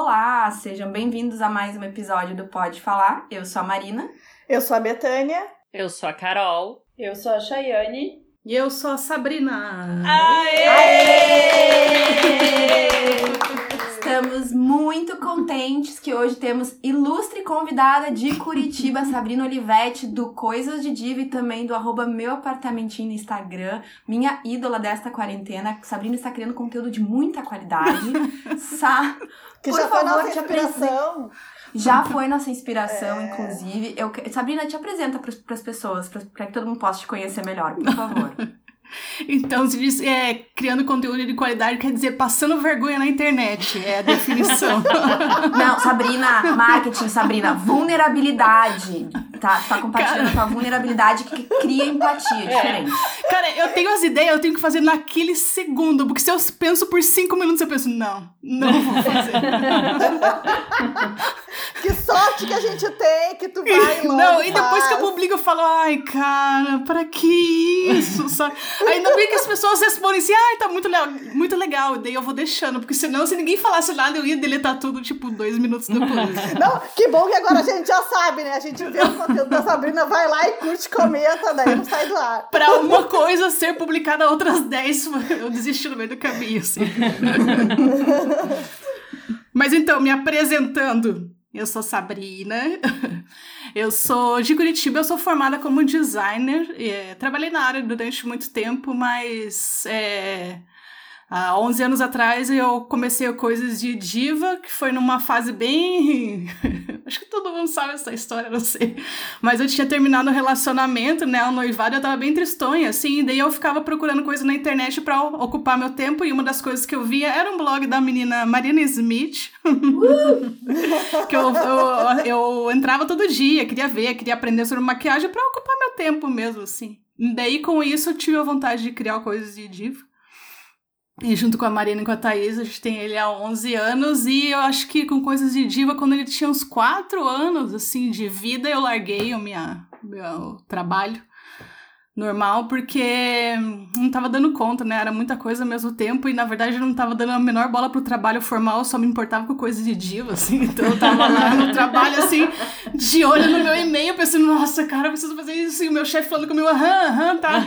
Olá, sejam bem-vindos a mais um episódio do Pode Falar. Eu sou a Marina. Eu sou a Betânia. Eu sou a Carol. Eu sou a Chayane. E eu sou a Sabrina. Aê! Aê! Estamos muito contentes que hoje temos ilustre convidada de Curitiba, Sabrina Olivetti, do Coisas de Diva e também do arroba meu apartamentinho no Instagram, minha ídola desta quarentena. Sabrina está criando conteúdo de muita qualidade. Sa que já foi nossa inspiração. Já foi nossa inspiração, é. inclusive. Eu, Sabrina, te apresenta para as pessoas, para que todo mundo possa te conhecer melhor, por favor. Então, se diz é, criando conteúdo de qualidade, quer dizer passando vergonha na internet. É a definição. Não, Sabrina, marketing, Sabrina, vulnerabilidade. Tá, tá compartilhando com a vulnerabilidade que cria empatia, é diferente. Cara, eu tenho as ideias, eu tenho que fazer naquele segundo, porque se eu penso por cinco minutos, eu penso, não, não vou fazer. que sorte que a gente tem, que tu vai logo Não, e depois que eu publico, eu falo, ai, cara, pra que isso, sabe? Ainda bem que as pessoas respondem assim, ai, tá muito, legal, muito legal. E daí eu vou deixando, porque senão, se ninguém falasse nada, eu ia deletar tudo, tipo, dois minutos depois. Não, que bom que agora a gente já sabe, né? A gente vê o conteúdo da Sabrina, vai lá e curte, comenta, daí não sai do ar. Pra uma coisa ser publicada, outras dez, eu desisti no meio do caminho, assim. Mas então, me apresentando, eu sou Sabrina. Eu sou de Curitiba, eu sou formada como designer. É, trabalhei na área durante muito tempo, mas é, Há 11 anos atrás eu comecei coisas de diva, que foi numa fase bem. Acho que todo mundo sabe essa história, não sei. Mas eu tinha terminado o um relacionamento, né? O noivado, eu tava bem tristonha, assim. daí eu ficava procurando coisa na internet para ocupar meu tempo. E uma das coisas que eu via era um blog da menina Marina Smith. Uh! que eu, eu, eu entrava todo dia, queria ver, queria aprender sobre maquiagem para ocupar meu tempo mesmo, assim. daí com isso eu tive a vontade de criar coisas de diva. E junto com a Marina e com a Thaís, a gente tem ele há 11 anos. E eu acho que com coisas de diva, quando ele tinha uns 4 anos, assim, de vida, eu larguei o minha, meu trabalho normal, porque não tava dando conta, né? Era muita coisa ao mesmo tempo e, na verdade, eu não tava dando a menor bola pro trabalho formal, só me importava com coisas de diva, assim. Então eu tava lá no trabalho, assim, de olho no meu e-mail, pensando, nossa, cara, eu preciso fazer isso. E o meu chefe falando comigo, aham, aham, tá.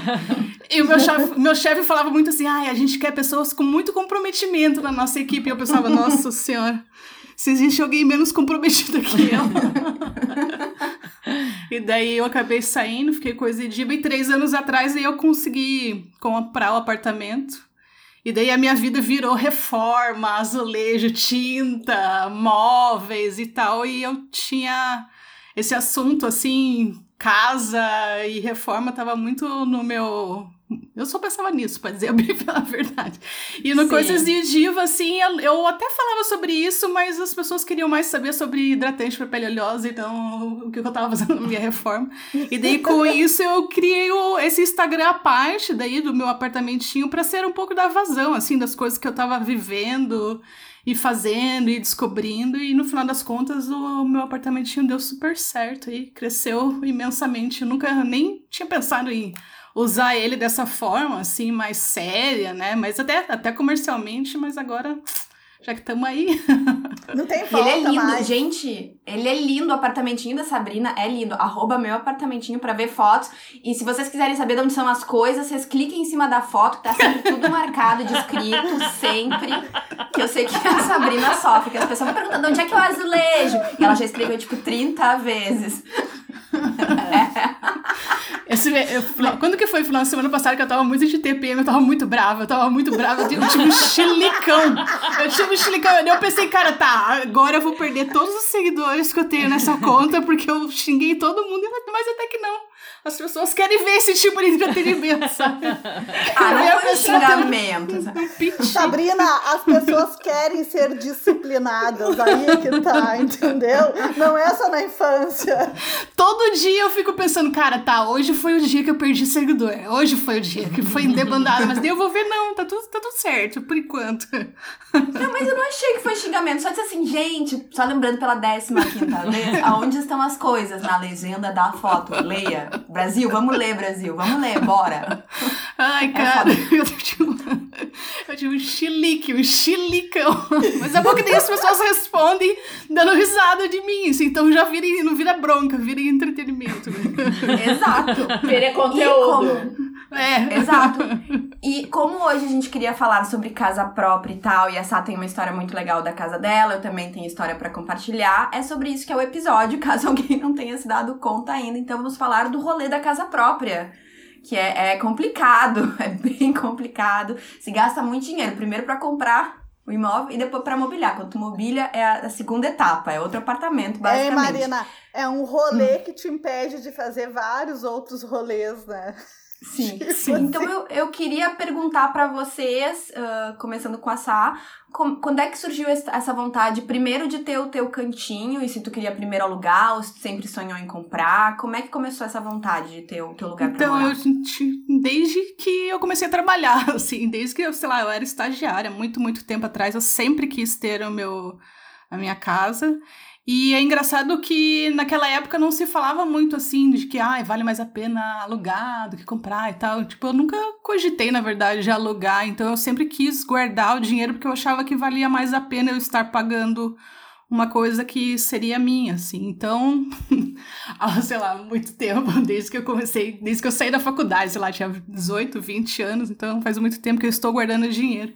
E o meu chefe, meu chefe falava muito assim, ai, a gente quer pessoas com muito comprometimento na nossa equipe. E eu pensava, nossa senhora, se existe alguém menos comprometido que eu. E daí eu acabei saindo, fiquei coisa de E três anos atrás aí eu consegui comprar o apartamento. E daí a minha vida virou reforma, azulejo, tinta, móveis e tal. E eu tinha esse assunto assim, casa e reforma, tava muito no meu eu só pensava nisso, pra dizer a verdade. E no Sim. Coisas de Diva, assim, eu até falava sobre isso, mas as pessoas queriam mais saber sobre hidratante para pele oleosa, então o que eu tava fazendo na minha reforma. E daí com isso eu criei o, esse Instagram à parte daí do meu apartamentinho para ser um pouco da vazão, assim, das coisas que eu tava vivendo e fazendo e descobrindo. E no final das contas, o meu apartamentinho deu super certo e cresceu imensamente. Eu nunca nem tinha pensado em usar ele dessa forma, assim, mais séria, né? Mas até, até comercialmente, mas agora já que estamos aí. Não tem volta Ele é lindo, mais. gente. Ele é lindo. O apartamentinho da Sabrina é lindo. Arroba meu apartamentinho pra ver fotos. E se vocês quiserem saber de onde são as coisas, vocês cliquem em cima da foto, que tá sempre tudo marcado, descrito, sempre. Que eu sei que a Sabrina sofre, que as pessoas vão perguntando onde é que é o azulejo. E ela já escreveu, tipo, 30 vezes. Esse, eu, quando que foi final de semana passada que eu tava muito de TPM, eu tava muito brava, eu tava muito brava, eu tinha um chilicão. Eu tinha Eu pensei, cara, tá, agora eu vou perder todos os seguidores que eu tenho nessa conta, porque eu xinguei todo mundo, mas até que não. As pessoas querem ver esse tipo de entretenimento, sabe? Ah, não foi xingamento. Um Sabrina, as pessoas querem ser disciplinadas, aí é que tá, entendeu? Não é só na infância. Todo dia eu fico pensando, cara, tá, hoje foi o dia que eu perdi seguidor. Hoje foi o dia que foi debandado, mas daí eu vou ver, não, tá tudo, tá tudo certo, por enquanto. Não, mas eu não achei que foi xingamento, só disse assim, gente, só lembrando pela décima quinta vez, aonde estão as coisas na legenda da foto, leia. Brasil, vamos ler, Brasil, vamos ler, bora. Ai, É cara, eu tive, um, eu tive um chilique, um chilicão. Mas é bom que nem as pessoas respondem dando risada de mim, assim, então já vira, não vira bronca, vira entretenimento. Exato. E conteúdo. É. Exato. E como hoje a gente queria falar sobre casa própria e tal, e a Sá tem uma história muito legal da casa dela, eu também tenho história pra compartilhar, é sobre isso que é o episódio, caso alguém não tenha se dado conta ainda. Então vamos falar do rolê da casa própria. Que é, é complicado, é bem complicado. Se gasta muito dinheiro, primeiro pra comprar o imóvel e depois pra mobiliar. Quando tu mobília é a, a segunda etapa, é outro apartamento, Ei, basicamente. Marina, é um rolê que te impede de fazer vários outros rolês, né? Sim, sim. Então eu, eu queria perguntar pra vocês, ah, começando com a Sá, com- quando é que surgiu es- essa vontade, primeiro de ter o teu cantinho, e se tu queria primeiro alugar, ou se tu sempre sonhou em comprar, como é que começou essa vontade de ter o teu lugar pra Então, morar? eu senti- desde que eu comecei a trabalhar, assim, desde que eu, sei lá, eu era estagiária, muito, muito tempo atrás, eu sempre quis ter o meu, a minha casa. E é engraçado que naquela época não se falava muito assim de que ah, vale mais a pena alugar do que comprar e tal. Tipo, eu nunca cogitei, na verdade, de alugar, então eu sempre quis guardar o dinheiro porque eu achava que valia mais a pena eu estar pagando uma coisa que seria minha, assim. Então, há, sei lá, muito tempo, desde que eu comecei, desde que eu saí da faculdade, sei lá, tinha 18, 20 anos, então faz muito tempo que eu estou guardando dinheiro.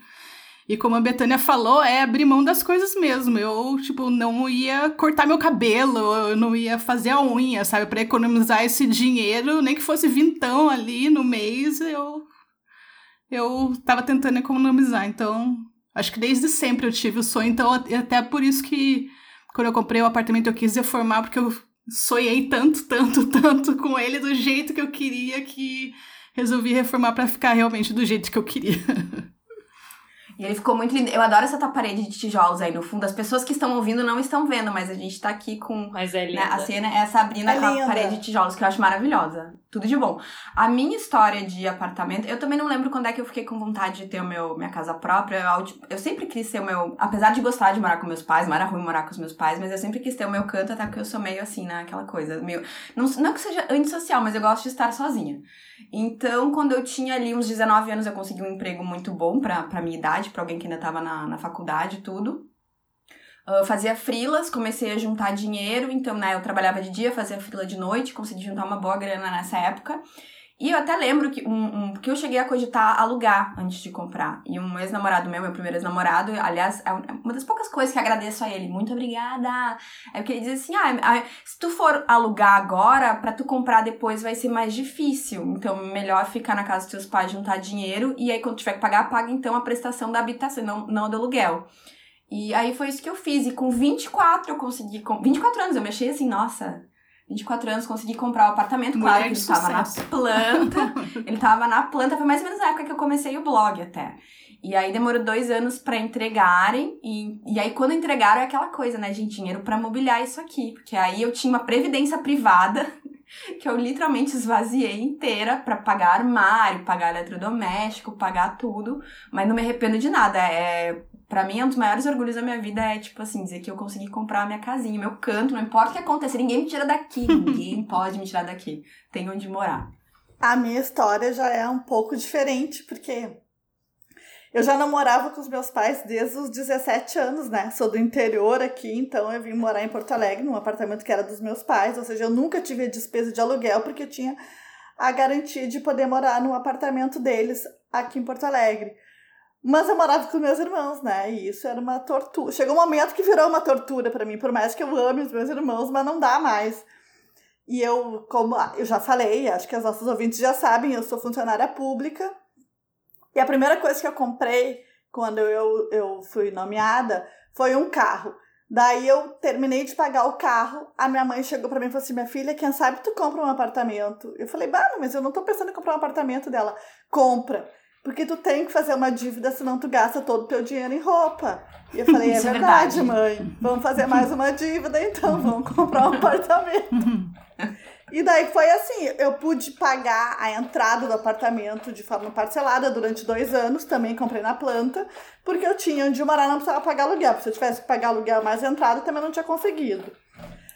E como a Betânia falou, é abrir mão das coisas mesmo. Eu, tipo, não ia cortar meu cabelo, eu não ia fazer a unha, sabe? Pra economizar esse dinheiro, nem que fosse vintão ali no mês, eu. Eu tava tentando economizar. Então, acho que desde sempre eu tive o sonho. Então, até por isso que quando eu comprei o apartamento eu quis reformar, porque eu sonhei tanto, tanto, tanto com ele do jeito que eu queria que resolvi reformar pra ficar realmente do jeito que eu queria. E ele ficou muito lindo. Eu adoro essa tua parede de tijolos aí no fundo. As pessoas que estão ouvindo não estão vendo, mas a gente tá aqui com Mas é né, linda. a cena é a Sabrina É com a linda. parede de tijolos, que eu acho maravilhosa. Tudo de bom. A minha história de apartamento, eu também não lembro quando é que eu fiquei com vontade de ter o meu, minha casa própria. Eu, eu sempre quis ter o meu. Apesar de gostar de morar com meus pais, não era ruim morar com os meus pais, mas eu sempre quis ter o meu canto, até porque eu sou meio assim, né? Aquela coisa. Meio, não, não que seja antissocial, mas eu gosto de estar sozinha. Então, quando eu tinha ali uns 19 anos, eu consegui um emprego muito bom pra, pra minha idade, pra alguém que ainda tava na, na faculdade e tudo. Ah, fazia frilas, comecei a juntar dinheiro, então, né, eu trabalhava de dia, fazia frila de noite, consegui juntar uma boa grana nessa época. E eu até lembro que, um, um, que eu cheguei a cogitar alugar antes de comprar. E um ex-namorado meu, meu primeiro ex-namorado, aliás, é uma das poucas coisas que agradeço a ele. Muito obrigada! É porque ele diz assim, ah, ah, se tu for alugar agora, pra tu comprar depois vai ser mais difícil. Então, melhor ficar na casa dos teus pais, juntar dinheiro, e aí quando tiver que pagar, paga então a prestação da habitação, não, não do aluguel. E aí foi isso que eu fiz. E com 24 eu consegui. Com 24 anos eu mexi assim, nossa. 24 anos consegui comprar o apartamento. Mulher Claro que ele tava na planta. ele tava na planta. Foi mais ou menos na época que eu comecei o blog até. E aí demorou dois anos pra entregarem. E, e aí quando entregaram é aquela coisa, né, gente? Dinheiro pra mobiliar isso aqui. Porque aí eu tinha uma previdência privada. Que eu literalmente esvaziei inteira pra pagar armário, pagar eletrodoméstico, pagar tudo. Mas não me arrependo de nada. É, Pra mim, um dos maiores orgulhos da minha vida é, tipo assim, dizer que eu consegui comprar a minha casinha, meu canto, não importa o que aconteça, ninguém me tira daqui, ninguém pode me tirar daqui. Tem onde morar. A minha história já é um pouco diferente, porque eu já não morava com os meus pais desde os 17 anos, né? Sou do interior aqui, então eu vim morar em Porto Alegre, num apartamento que era dos meus pais, ou seja, eu nunca tive a despesa de aluguel, porque eu tinha a garantia de poder morar num apartamento deles aqui em Porto Alegre. Mas eu morava com meus irmãos, né? E isso era uma tortura. Chegou um momento que virou uma tortura pra mim, por mais que eu ame os meus irmãos, mas não dá mais. E eu, como eu já falei, acho que as nossas ouvintes já sabem, eu sou funcionária pública. E a primeira coisa que eu comprei quando eu, eu fui nomeada foi um carro. Daí eu terminei de pagar o carro, a minha mãe chegou pra mim e falou assim: minha filha, quem sabe tu compra um apartamento? Eu falei, bah, mas eu não tô pensando em comprar um apartamento dela. Compra. Porque tu tem que fazer uma dívida, senão tu gasta todo o teu dinheiro em roupa. E eu falei, é é verdade, verdade. mãe. Vamos fazer mais uma dívida, então, vamos comprar um apartamento. E daí foi assim, eu pude pagar a entrada do apartamento de forma parcelada durante dois anos, também comprei na planta, porque eu tinha onde morar, não precisava pagar aluguel. porque Se eu tivesse que pagar aluguel mais entrada, também não tinha conseguido.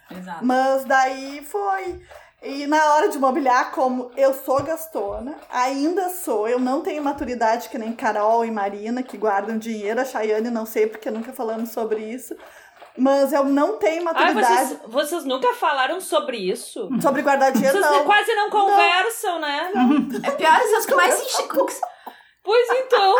Exato. Mas daí foi. E na hora de mobiliar, como eu sou gastona, ainda sou, eu não tenho maturidade que nem Carol e Marina, que guardam dinheiro, a Chayane não sei porque nunca falamos sobre isso. Mas eu não tenho maturidade. Ai, vocês, vocês nunca falaram sobre isso? Sobre guardar dinheiro, Vocês não. quase não conversam, né? É pior os que mais se. Pois então.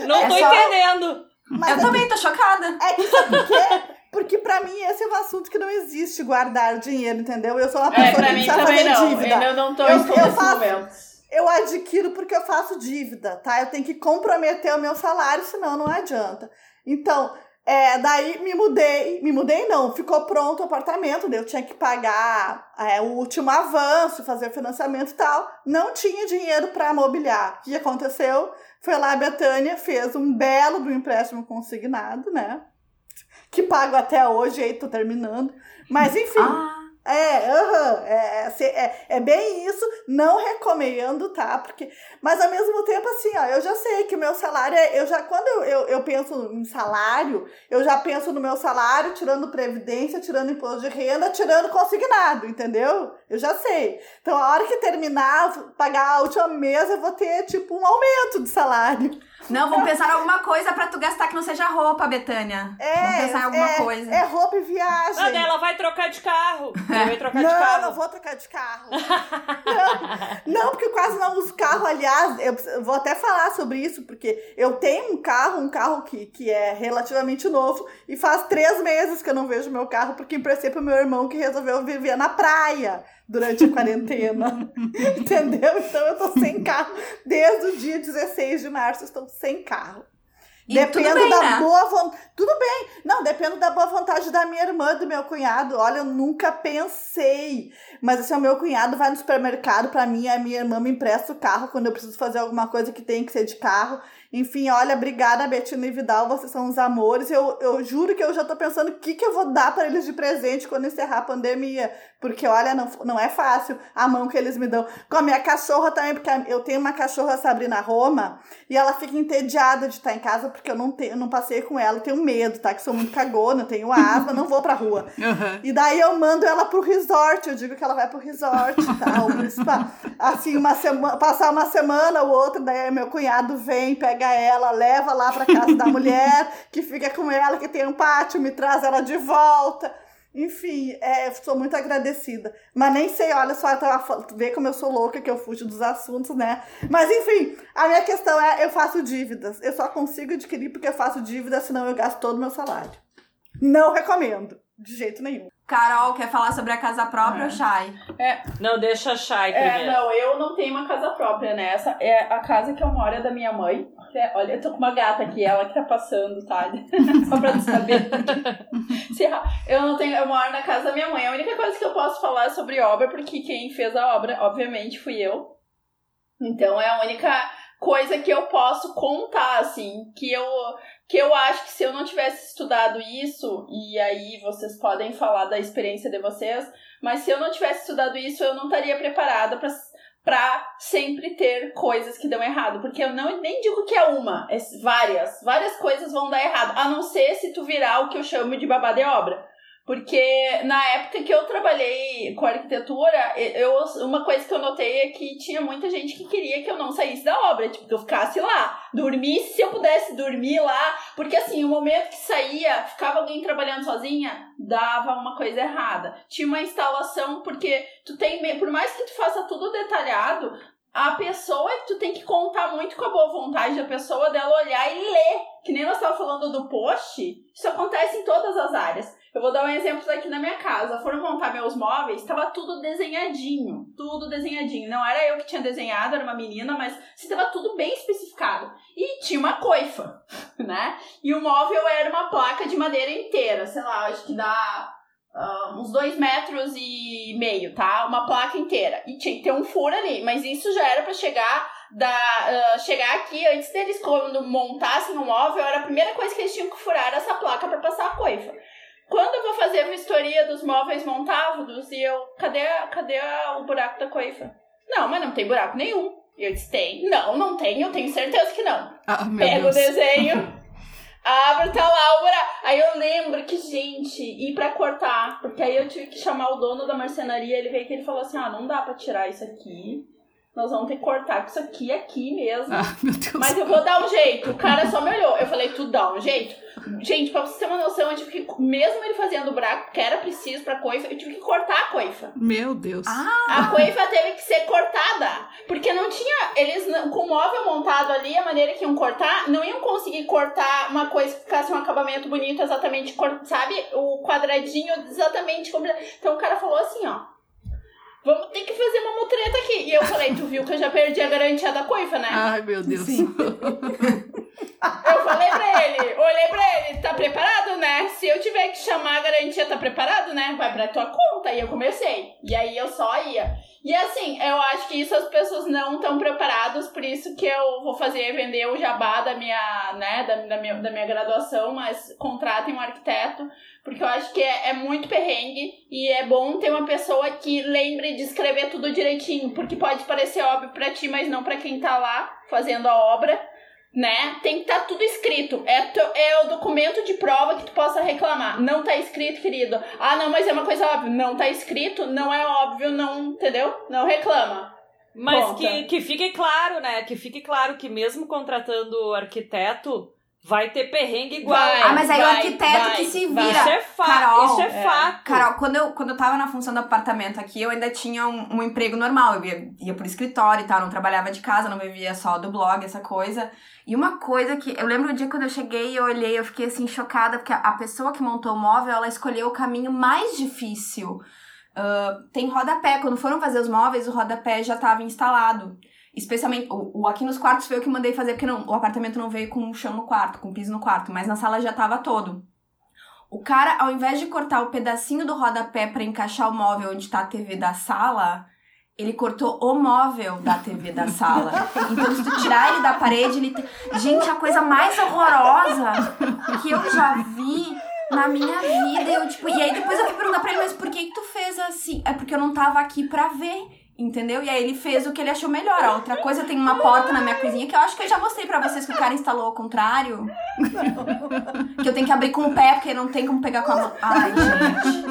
Não É tô só- entendendo. Mas Eu é também tô chocada. É que sabe por quê? Porque pra mim esse é um assunto que não existe guardar dinheiro, entendeu? Eu sou uma pessoa É, pra que mim precisa fazer não. dívida. Eu não tô Eu- eu faço- momento. Eu adquiro porque eu faço dívida, tá? Eu tenho que comprometer o meu salário, senão não adianta. Então, é, daí me mudei, me mudei não, ficou pronto o apartamento, eu tinha que pagar é, o último avanço, fazer o financiamento e tal. Não tinha dinheiro para mobiliar. O que aconteceu? Foi lá a Betânia, fez um belo do empréstimo consignado, né? Que pago até hoje, aí tô terminando. Mas enfim. Ah, É, aham, é, é, é, é bem isso, não recomendo, tá? Porque, mas ao mesmo tempo, assim, ó, eu já sei que o meu salário é. Eu já, quando eu, eu, eu penso em salário, eu já penso no meu salário, tirando previdência, tirando imposto de renda, tirando consignado, entendeu? Eu já sei. Então, a hora que terminar, pagar a última mês, eu vou ter, tipo, um aumento de salário. Não, vamos pensar em alguma coisa pra tu gastar que não seja roupa, Betânia. É, Vamos pensar em alguma é, coisa. É roupa e viagem. Ah, daí ela vai trocar de carro. Ela vai trocar de Não, carro. não vou trocar de carro. não, não, porque eu quase não uso carro. Aliás, eu vou até falar sobre isso, porque eu tenho um carro, um carro que, que é relativamente novo, e faz três meses que eu não vejo meu carro, porque emprestei pro meu irmão que resolveu viver na praia durante a quarentena. Entendeu? Então eu tô sem carro. Desde o dia 16 de março, estou sem carro. E Dependo bem, da né? boa vontade. Tudo bem. Não, dependo da boa vontade da minha irmã, do meu cunhado. Olha, eu nunca pensei. Mas assim, o meu cunhado vai no supermercado pra mim, a minha irmã me empresta o carro quando eu preciso fazer alguma coisa que tem que ser de carro. Enfim, olha, obrigada, Betina e Vidal, vocês são os amores. Eu, eu juro que eu já tô pensando o que, que eu vou dar pra eles de presente quando encerrar a pandemia. Porque, olha, não, não é fácil a mão que eles me dão. Com a minha cachorra também, porque eu tenho uma cachorra, Sabrina Roma, e ela fica entediada de estar em casa porque eu não, tenho, não passei com ela, eu tenho medo, tá? Que sou muito cagona, tenho asma, não vou pra rua. Aham. E daí eu mando ela pro resort, eu digo que ela vai pro resort e tal. pro spa. Assim, uma semana, passar uma semana ou outra, daí meu cunhado vem, pega ela, leva lá pra casa da mulher, que fica com ela, que tem um pátio, me traz ela de volta. Enfim, é, sou muito agradecida. Mas nem sei, olha só, vê como eu sou louca, que eu fujo dos assuntos, né? Mas enfim, a minha questão é, eu faço dívidas. Eu só consigo adquirir porque eu faço dívidas, senão eu gasto todo o meu salário. Não recomendo, de jeito nenhum. Carol, quer falar sobre a casa própria É. ou Shai? Não, deixa a Shai É, primeiro. não, eu não tenho uma casa própria, né? Essa é a casa que eu moro é da minha mãe. É, olha, eu tô com uma gata aqui, ela que tá passando, tá? Só pra tu saber. Eu não tenho, eu moro na casa da minha mãe. A única coisa que eu posso falar é sobre obra, porque quem fez a obra, obviamente, fui eu. Então é a única coisa que eu posso contar, assim, que eu que eu acho que se eu não tivesse estudado isso, e aí vocês podem falar da experiência de vocês, mas se eu não tivesse estudado isso, eu não estaria preparada pra pra sempre ter coisas que dão errado, porque eu não nem digo que é uma, é várias, várias coisas vão dar errado, a não ser se tu virar o que eu chamo de babá de obra. Porque na época que eu trabalhei com arquitetura, eu, uma coisa que eu notei é que tinha muita gente que queria que eu não saísse da obra, tipo, que eu ficasse lá, dormisse se eu pudesse dormir lá, porque assim, o momento que saía, ficava alguém trabalhando sozinha, dava uma coisa errada. Tinha uma instalação, porque tu tem, por mais que tu faça tudo detalhado, a pessoa, tu tem que contar muito com a boa vontade da pessoa dela olhar e ler. Que nem nós estávamos falando do post, isso acontece em todas as áreas. Eu vou dar um exemplo daqui na minha casa. Foram montar meus móveis, estava tudo desenhadinho. Tudo desenhadinho. Não era eu que tinha desenhado, era uma menina, mas estava tudo bem especificado. E tinha uma coifa, né? E o móvel era uma placa de madeira inteira, sei lá, acho que dá ah, uns dois metros e meio, tá? Uma placa inteira. E tinha que ter um furo ali, mas isso já era para chegar da ah, chegar aqui antes deles quando montassem o móvel, era a primeira coisa que eles tinham que furar essa placa para passar a coifa. Quando eu vou fazer a vistoria dos móveis montados e eu, cadê, a- cadê o buraco da coifa? Não, mas não tem buraco nenhum. E eu disse, tem. Não, não tem, eu tenho certeza que não. Ah, meu Pega o Deus. desenho. Abre, tá lá o buraco. Aí eu lembro que, gente, ir pra cortar. Porque aí eu tive que chamar o dono da marcenaria. Ele veio que ele falou assim: ah, não dá pra tirar isso aqui. Nós vamos ter que cortar com isso aqui aqui mesmo. Ah, meu Deus. Mas eu vou dar um jeito. O cara só me olhou. Eu falei, tu dá um jeito? Gente, pra você ter uma noção, eu tive que, mesmo ele fazendo o buraco, que era preciso pra coifa, eu tive que cortar a coifa. Meu Deus. A coifa teve que ser cortada. Porque não tinha. Eles, com o móvel montado ali, a maneira que iam cortar, não iam conseguir cortar uma coisa que ficasse um acabamento bonito, exatamente, sabe? O quadradinho exatamente. Então o cara falou assim, ó. Vamos ter que fazer uma mutreta aqui. E eu falei, tu viu que eu já perdi a garantia da coifa, né? Ai, meu Deus. Eu falei pra ele, olhei pra ele, tá preparado, né? Se eu tiver que chamar a garantia, tá preparado, né? Vai pra tua conta. E eu comecei. E aí eu só ia. E assim, eu acho que isso as pessoas não estão preparadas, por isso que eu vou fazer, vender o jabá da minha, né, da, da minha, da minha graduação, mas contratem um arquiteto, porque eu acho que é, é muito perrengue e é bom ter uma pessoa que lembre de escrever tudo direitinho, porque pode parecer óbvio pra ti, mas não pra quem tá lá fazendo a obra né? Tem que estar tudo escrito. É, é o documento de prova que tu possa reclamar. Não tá escrito, querido. Ah, não, mas é uma coisa óbvia. Não tá escrito, não é óbvio, não, entendeu? Não reclama. Mas Conta. que, que fique claro, né? Que fique claro que mesmo contratando o arquiteto, vai ter perrengue igual. Vai. Ah, mas aí o vai, arquiteto vai, que se vai. vira. Isso é, fa Carol, isso é, é. fato. Carol, quando eu, quando eu tava na função do apartamento aqui, eu ainda tinha um, um emprego normal. Eu ia, ia pro escritório e tal, não trabalhava de casa, não vivia só do blog, essa coisa. E uma coisa que. Eu lembro o dia quando eu cheguei e eu olhei, eu fiquei assim, chocada, porque a, pessoa que montou o móvel, ela escolheu o caminho mais difícil. Ah, tem rodapé. Quando foram fazer os móveis, o rodapé já tava instalado. Especialmente, o, o aqui nos quartos foi eu que mandei fazer, porque não, o apartamento não veio com um chão no quarto, com piso no quarto, mas na sala já tava todo. O cara, ao invés de cortar o pedacinho do rodapé pra encaixar o móvel onde tá a TV da sala, ele cortou o móvel da TV da sala. Então, se tu tirar ele da parede, ele. Gente, a coisa mais horrorosa que eu já vi na minha vida. Eu, tipo, e aí depois eu fui perguntar pra ele, mas por que que tu fez assim? É porque eu não tava aqui pra ver. Entendeu? E aí ele fez o que ele achou melhor. A outra coisa, tem uma porta na minha cozinha que eu acho que eu já mostrei pra vocês que o cara instalou ao contrário. Que eu tenho que abrir com o pé, porque não tem como pegar com a mão. Ai, gente.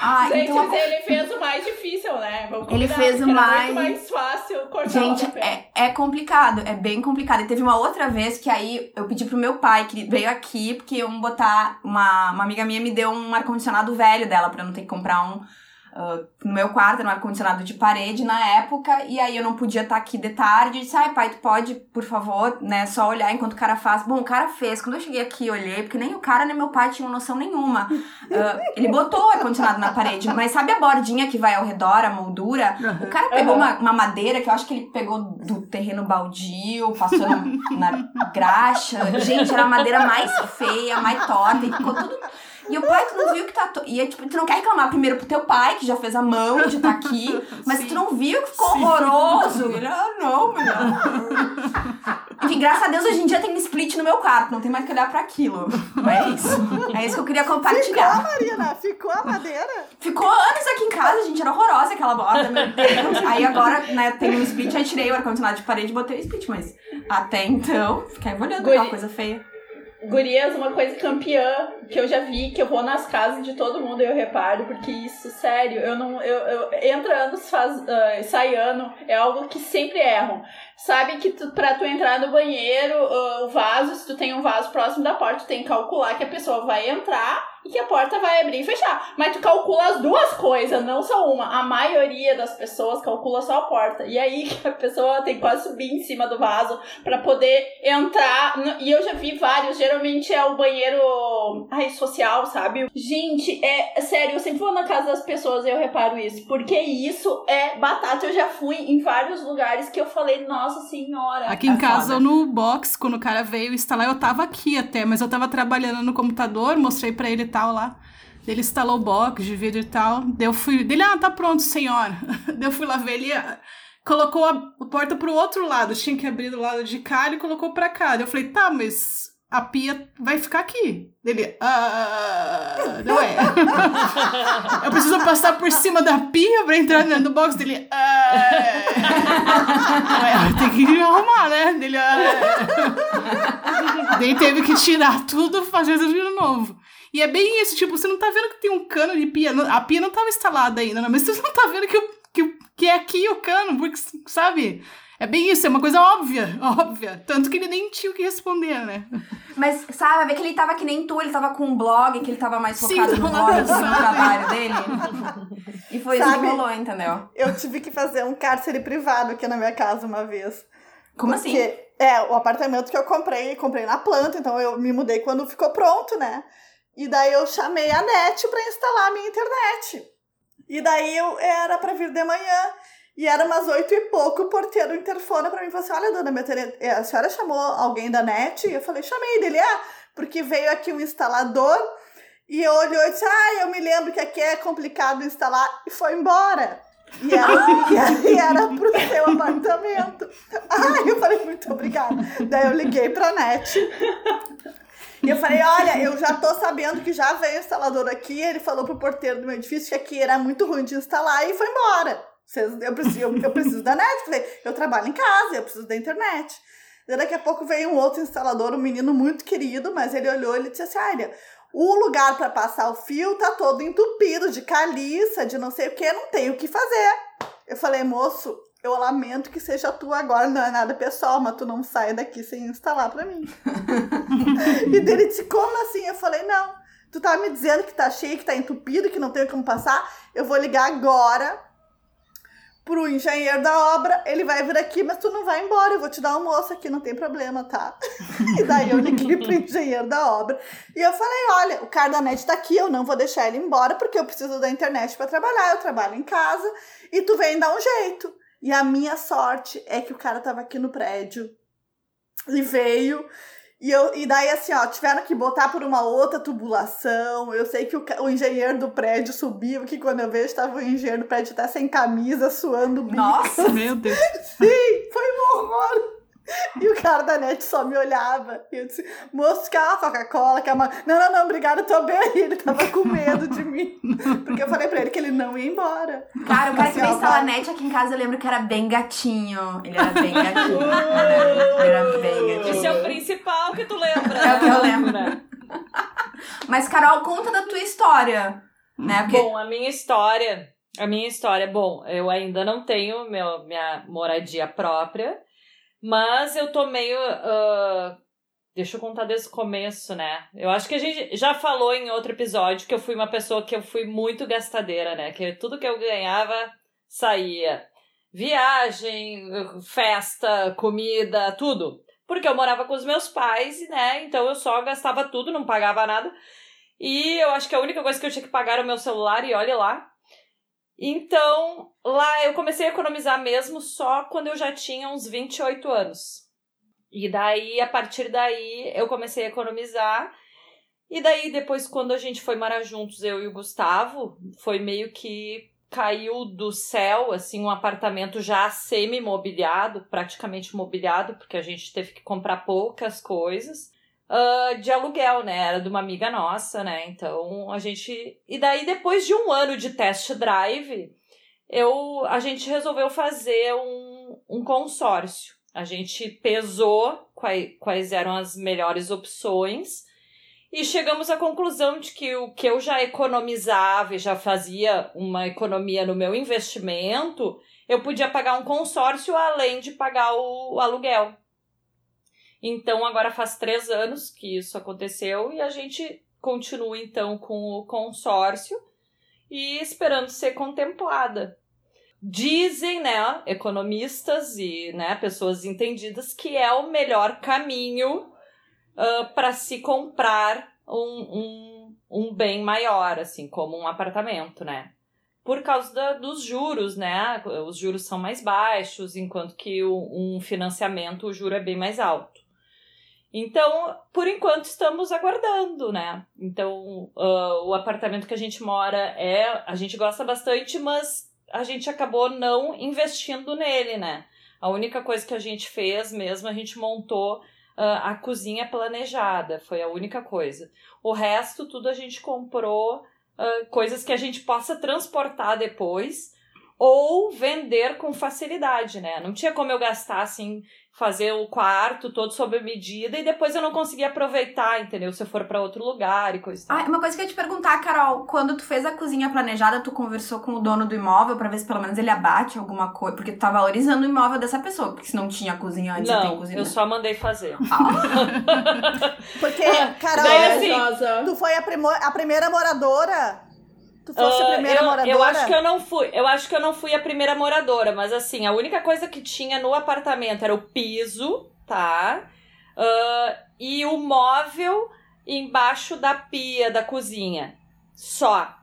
Ai, Gente, então. ele fez o mais difícil, né? Vamos Ele fez o mais- mais fácil cortar Gente, é, é complicado, é bem complicado. E teve uma outra vez que aí eu pedi pro meu pai, que veio aqui, porque iam botar. Uma, uma amiga minha me deu um ar-condicionado velho dela, pra não ter que comprar um. Ah, no meu quarto, era um ar-condicionado de parede na época, e aí eu não podia estar aqui de tarde. Eu disse, ai pai, tu pode, por favor, né, só olhar enquanto o cara faz. Bom, o cara fez. Quando eu cheguei aqui, eu olhei, porque nem o cara nem meu pai tinham noção nenhuma. Ah, ele botou o ar-condicionado na parede, mas sabe a bordinha que vai ao redor, a moldura? O cara pegou Aham. uma, uma madeira que eu acho que ele pegou do terreno baldio, passou na, na graxa. Gente, era a madeira mais feia, mais torta, e ficou tudo. E o pai, tu não viu que tá. To... E é, tipo, tu não quer reclamar primeiro pro teu pai, que já fez a mão de tá aqui, mas Sim. tu não viu que ficou Sim. horroroso. Ele, ah, não, melhor. Enfim, graças a Deus hoje em dia tem um split no meu quarto, não tem mais que olhar pra aquilo. É isso. É isso que eu queria Ficou, compartilhar. Marina? Ficou a madeira? Ficou anos aqui em casa, gente, era horrorosa aquela borda, meu Deus. Aí agora, né, tem um split, aí tirei o ar-condicionado de parede e botei o split, mas até então, ficava olhando aquela coisa feia. Gurias, uma coisa campeã que eu já vi, que eu vou nas casas de todo mundo e eu reparo, porque isso, sério, eu não. Eu, eu, entra anos, faz, ah, sai ano, é algo que sempre erram. Sabe que tu, pra tu entrar no banheiro, ah, o vaso, se tu tem um vaso próximo da porta, tu tem que calcular que a pessoa vai entrar e que a porta vai abrir e fechar. Mas tu calcula as duas coisas, não só uma. A maioria das pessoas calcula só a porta. E aí que a pessoa tem que quase subir em cima do vaso pra poder entrar. no- E eu já vi vários, geralmente é o banheiro ai, social, sabe? Gente, é sério, eu sempre vou na casa das pessoas e eu reparo isso. Porque isso é batata. Eu já fui em vários lugares que eu falei, nossa senhora. Aqui em É casa, foda. no box, quando o cara veio instalar, eu tava aqui até, mas eu tava trabalhando no computador, mostrei pra ele tal lá. Ele instalou o box de vídeo e tal. Daí eu fui. Dele, ah, tá pronto, senhora. Daí eu fui lá ver ele. ah, Colocou a porta pro outro lado. Tinha que abrir do lado de cá, ele colocou pra cá. Daí eu falei, tá, mas a pia vai ficar aqui. Ele, ah, não é. Eu preciso passar por cima da pia pra entrar do box dele. Ah, é. Tem que arrumar, né? Dele, ah, Daí teve que tirar tudo fazer isso de novo. E é bem isso, tipo, você não tá vendo que tem um cano de pia. A pia não tava instalada ainda, não, mas você não tá vendo que, que, que é aqui o cano, porque, sabe? É bem isso, é uma coisa óbvia, óbvia. Tanto que ele nem tinha o que responder, né? Mas, sabe, ver que ele tava que nem tu, ele tava com um blog, que ele tava mais Sim, focado no blog, no trabalho dele. E foi isso que rolou, entendeu? Eu tive que fazer um cárcere privado aqui na minha casa uma vez. Como Porque, assim? É, o apartamento que eu comprei, comprei na planta, então eu me mudei quando ficou pronto, né? E daí eu chamei a NET pra instalar a minha internet. E daí eu era pra vir de manhã. E era umas oito e pouco, o porteiro interfona pra mim e falou assim: Olha, dona, minha internet- a senhora chamou alguém da NET? E eu falei, chamei dele, é, porque veio aqui um instalador e eu olhou e disse: Ah, eu me lembro que aqui é complicado instalar, e foi embora. E era, e era, pro seu apartamento. Ah, eu falei, muito obrigada. Daí eu liguei pra NET. E eu falei, olha, eu já tô sabendo que já veio o instalador aqui. Ele falou pro porteiro do meu edifício que aqui era muito ruim de instalar e foi embora. Vocês, eu, preciso, eu, eu preciso da net. Eu trabalho em casa, eu preciso da internet. Daí daqui a pouco veio um outro instalador, um menino muito querido, mas ele olhou e disse assim, olha, o lugar para passar o fio tá todo entupido de caliça, de não sei o que, não tem o que fazer. Eu falei, moço, eu lamento que seja tu agora, não é nada pessoal, mas tu não sai daqui sem instalar pra mim. e dele disse, como assim? Eu falei, não, tu tá me dizendo que tá cheio, que tá entupido, que não tem como passar, eu vou ligar agora pro engenheiro da obra, ele vai vir aqui, mas tu não vai embora, eu vou te dar almoço aqui, não tem problema, tá? e daí eu liguei pro engenheiro da obra e eu falei, olha, o cara da net tá aqui, eu não vou deixar ele embora porque eu preciso da internet para trabalhar, eu trabalho em casa e tu vem dar um jeito. E a minha sorte é que o cara tava aqui no prédio e veio. E, eu, e daí, assim, ó, tiveram que botar por uma outra tubulação. Eu sei que o, o engenheiro do prédio subiu, que quando eu vejo, estava o engenheiro do prédio até sem camisa, suando bico. Nossa! Meu Deus. Sim, foi um horror. E o cara da net só me olhava. E eu disse, moço, quer uma Coca-Cola? Quer uma... Não, não, não, obrigada, tô bem. Ele tava com medo de mim. Porque eu falei pra ele que ele não ia embora. Cara, o cara Assim, que veio ó, instalar a vai- net aqui em casa, eu lembro que era bem gatinho. Ele era bem gatinho. Ele era bem gatinho. Esse é o principal que tu lembra. É o que eu lembro. né? Mas, Carol, conta da tua história. Né? Porque Bom, a minha história. A minha história, bom, eu ainda não tenho meu, minha moradia própria, mas eu tô meio. ah, deixa eu contar desde o começo, né? Eu acho que a gente já falou em outro episódio que eu fui uma pessoa que eu fui muito gastadeira, né? Que tudo que eu ganhava saía. Viagem, festa, comida, tudo. Porque eu morava com os meus pais, né? Então eu só gastava tudo, não pagava nada. E eu acho que a única coisa que eu tinha que pagar era o meu celular, e olha lá. Então, lá eu comecei a economizar mesmo só quando eu já tinha uns 28 anos. E daí, a partir daí, eu comecei a economizar. E daí, depois, quando a gente foi morar juntos, eu e o Gustavo, foi meio que caiu do céu, assim, um apartamento já semi-mobiliado, praticamente mobiliado, porque a gente teve que comprar poucas coisas ah, de aluguel, né? Era de uma amiga nossa, né? Então a gente. E daí, depois de um ano de test drive, eu, a gente resolveu fazer um, um consórcio. A gente pesou quais, quais eram as melhores opções e chegamos à conclusão de que o que eu já economizava e já fazia uma economia no meu investimento, eu podia pagar um consórcio além de pagar o, o aluguel. Então agora faz três anos que isso aconteceu e a gente continua então com o consórcio e esperando ser contemplada. Dizem, né, economistas e né, pessoas entendidas que é o melhor caminho para se comprar um, um, um bem maior, assim, como um apartamento, né? Por causa da, dos juros, né? Os juros são mais baixos, enquanto que o, um financiamento o juro é bem mais alto. Então, por enquanto, estamos aguardando, né? Então, uh, o apartamento que a gente mora é. A gente gosta bastante, mas a gente acabou não investindo nele, né? A única coisa que a gente fez mesmo, a gente montou ah, a cozinha planejada, foi a única coisa. O resto, tudo a gente comprou ah, coisas que a gente possa transportar depois ou vender com facilidade, né? Não tinha como eu gastar assim, fazer o quarto todo sob medida e depois eu não conseguia aproveitar, entendeu? Se eu for para outro lugar e coisa. e tal. Ah, uma coisa que eu ia te perguntar, Carol, quando tu fez a cozinha planejada, tu conversou com o dono do imóvel pra ver se pelo menos ele abate alguma coisa, porque tu tá valorizando o imóvel dessa pessoa, porque se não tinha cozinha antes, você tem não, cozinha. eu só mandei fazer. Porque, Carol, Daí, assim, tu foi a, a primeira moradora? Tu fosse a Ah, primeira eu, moradora? eu acho que eu não fui. Eu acho que eu não fui a primeira moradora, mas assim, a única coisa que tinha no apartamento era o piso, tá? Ah, e o móvel embaixo da pia da cozinha. Só.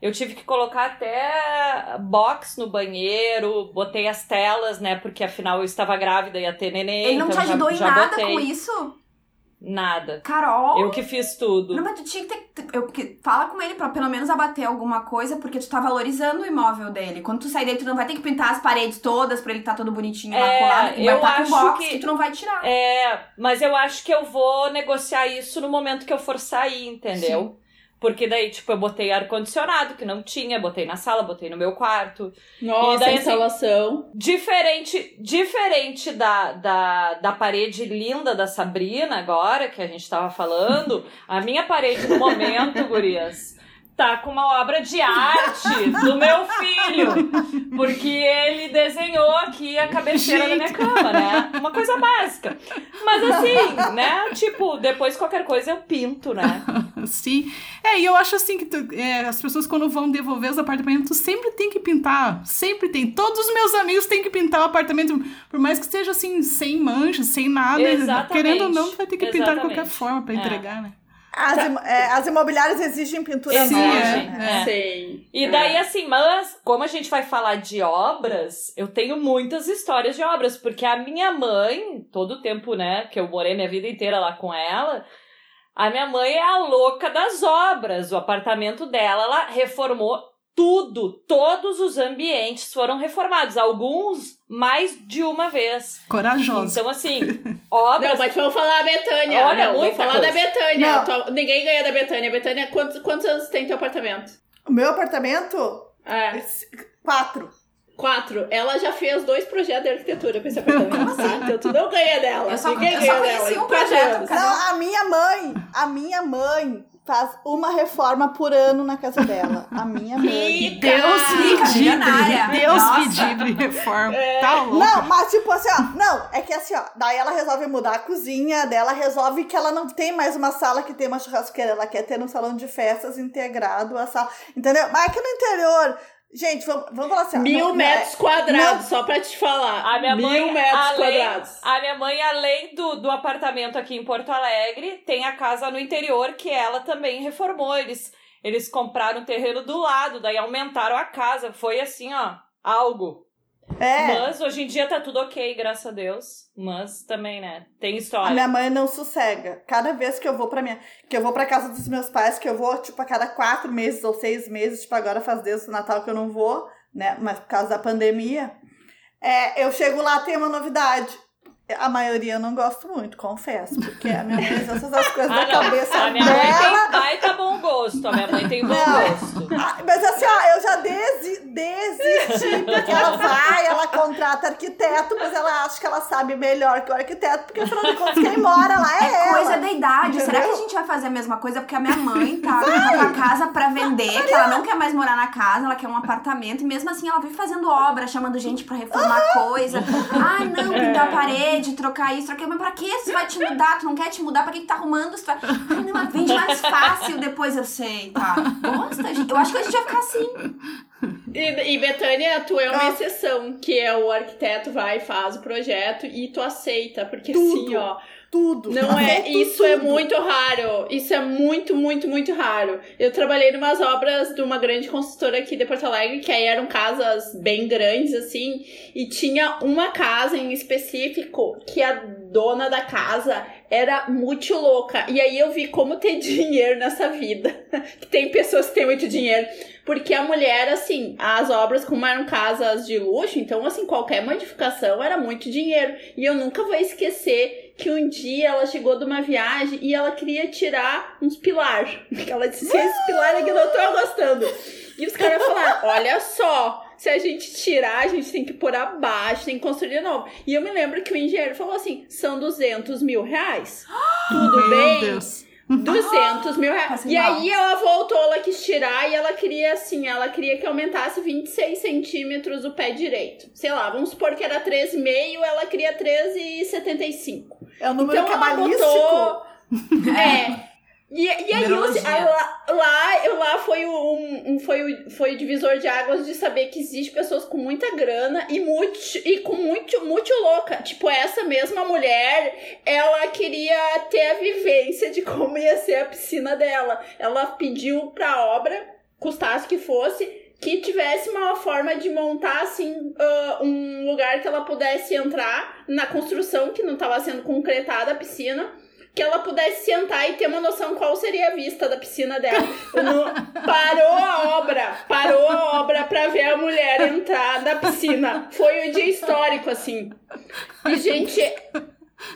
Eu tive que colocar até box no banheiro, botei as telas, né? Porque afinal eu estava grávida e ia ter neném. Ele não então te ajudou já, em já nada botei. com isso? Nada. Carol? Eu que fiz tudo. Não, mas tu tinha que ter. Eu, que- fala com ele pra pelo menos abater alguma coisa, porque tu tá valorizando o imóvel dele. Quando tu sair dele, tu não vai ter que pintar as paredes todas pra ele estar todo bonitinho É, maculado. Vai eu estar com acho box que- que... tu não vai tirar. É, mas eu acho que eu vou negociar isso no momento que eu for sair, entendeu? Porque daí, tipo, eu botei ar-condicionado, que não tinha, botei na sala, botei no meu quarto. Nossa, E daí, assim, instalação. Diferente, diferente da, da, da parede linda da Sabrina agora, que a gente tava falando, a minha parede no momento, gurias, tá com uma obra de arte do meu filho. Porque ele desenhou aqui a cabeceira da minha cama, né? Uma coisa básica. Mas assim, né? Tipo, depois qualquer coisa eu pinto, né? Sim. É, e eu acho assim que tu- é, as pessoas quando vão devolver os apartamentos sempre tem que pintar. Sempre tem. Todos os meus amigos têm que pintar o apartamento, por mais que seja assim, sem manchas, sem nada. Exatamente. Querendo ou não, tu vai ter que pintar de qualquer Exatamente. forma pra É. entregar, né? As, imo- é, as imobiliárias exigem pintura Sim, nova, é, né? É. Sei. E daí, assim, mas como a gente vai falar de obras, eu tenho muitas histórias de obras, porque a minha mãe, todo o tempo, né, que eu morei minha vida inteira lá com ela, a minha mãe é a louca das obras. O apartamento dela, ela reformou tudo, todos os ambientes foram reformados, alguns mais de uma vez. Corajosa. Então, assim, obras. Não, mas vamos falar a Betânia. Olha, não, vamos falar coisa. da Betânia. Tua- Ninguém ganha da Betânia. Betânia, quantos, quantos anos tem teu apartamento? O meu apartamento, É, quatro. quatro. Ela já fez dois projetos de arquitetura pra esse apartamento, tá? Então tu não ganha dela. Eu só- Ninguém eu só ganha conheci dela. um projeto? Não, a minha mãe, a minha mãe faz uma reforma por ano na casa dela. A minha mãe. Deus me. Deus Nossa. me reforma. Tá louco. Não, mas tipo assim, ó, não, é que assim, ó, daí ela resolve mudar a cozinha dela, resolve que ela não tem mais uma sala que tem uma churrasqueira, ela quer ter um salão de festas integrado a sala, entendeu? Mas aqui no interior, gente, vamos, vamos falar assim, Mil não- metros quadrados, só pra te falar. A minha Mil mãe, metros além, quadrados. a minha mãe, além do, do apartamento aqui em Porto Alegre, tem a casa no interior que ela também reformou. Eles, eles compraram um terreno do lado, daí aumentaram a casa. Foi assim, ó, algo. É, Mas hoje em dia tá tudo ok, graças a Deus. Mas também, né? Tem a história. minha mãe não sossega. Cada vez que eu vou pra minha, que eu vou pra casa dos meus pais, que eu vou, tipo, a cada quatro meses ou seis meses, tipo, agora faz desde o Natal que eu não vou, né, mas por causa da pandemia, é, eu chego lá, tem uma novidade. A maioria eu não gosto muito, confesso, porque a minha mãe faz essas coisas Ah, da não. cabeça A minha mãe dela. tem baita bom gosto. A minha mãe tem bom Não. gosto. Ah, Mas assim, ó, eu já desi desisti, porque ela vai, ela contrata arquiteto, mas ela acha que ela sabe melhor que o arquiteto, porque afinal de contas quem mora lá é, ela. Coisa da idade. Será que Entendeu? a gente vai fazer a mesma coisa? Porque a minha mãe tá com a casa pra vender, que ela não quer mais morar na casa, ela quer um apartamento, e mesmo assim ela vive fazendo obra, chamando gente pra reformar coisa. Ah, não, pintar a parede, trocar isso, trocar. Mas pra que você vai te mudar? Tu não quer te mudar? Pra que que tá arrumando? Você vai... Ai, não, mas vende mais fácil, depois eu sei, tá? Gosta, gente? Eu acho que a gente vai ficar assim. E, e Betânia, tu é uma Ah. exceção, que é o arquiteto vai, faz o projeto e tu aceita, porque Tudo. assim, ó, Tudo. não é, isso é tudo. muito raro, isso é muito, muito, muito raro. Eu trabalhei em umas obras de uma grande construtora aqui de Porto Alegre, que aí eram casas bem grandes, assim, e tinha uma casa em específico que a dona da casa era muito louca. E aí eu vi como ter dinheiro nessa vida. que tem pessoas que têm muito dinheiro. Porque a mulher, assim, as obras, como eram casas de luxo, então, assim, qualquer modificação era muito dinheiro. E eu nunca vou esquecer que um dia ela chegou de uma viagem e ela queria tirar uns pilar. Ela disse, esse pilar aqui não tô gostando. E os caras falaram, olha só, se a gente tirar, a gente tem que pôr abaixo, tem que construir de novo. E eu me lembro que o engenheiro falou assim, são 200 mil reais. Tudo Meu bem? Deus. 200 mil reais. E aí ela voltou, ela quis tirar e ela queria assim, ela queria que aumentasse 26 centímetros o pé direito. Sei lá, vamos supor que era 13,5, ela queria 13,75. É o número Então ela cabalístico. botou. É. E, e aí, Numerologia. assim, a- lá, lá, lá foi, o, um, foi, o, foi o divisor de águas de saber que existe pessoas com muita grana e, muito, e com muito, muito louca. Tipo, essa mesma mulher, ela queria ter a vivência de como ia ser a piscina dela. Ela pediu pra obra, custasse que fosse, que tivesse uma forma de montar, assim, ah, um lugar que ela pudesse entrar na construção, que não estava sendo concretada a piscina, que ela pudesse sentar e ter uma noção qual seria a vista da piscina dela. Não- Parou a obra, parou a obra pra ver a mulher entrar na piscina. Foi um dia histórico, assim. E, gente,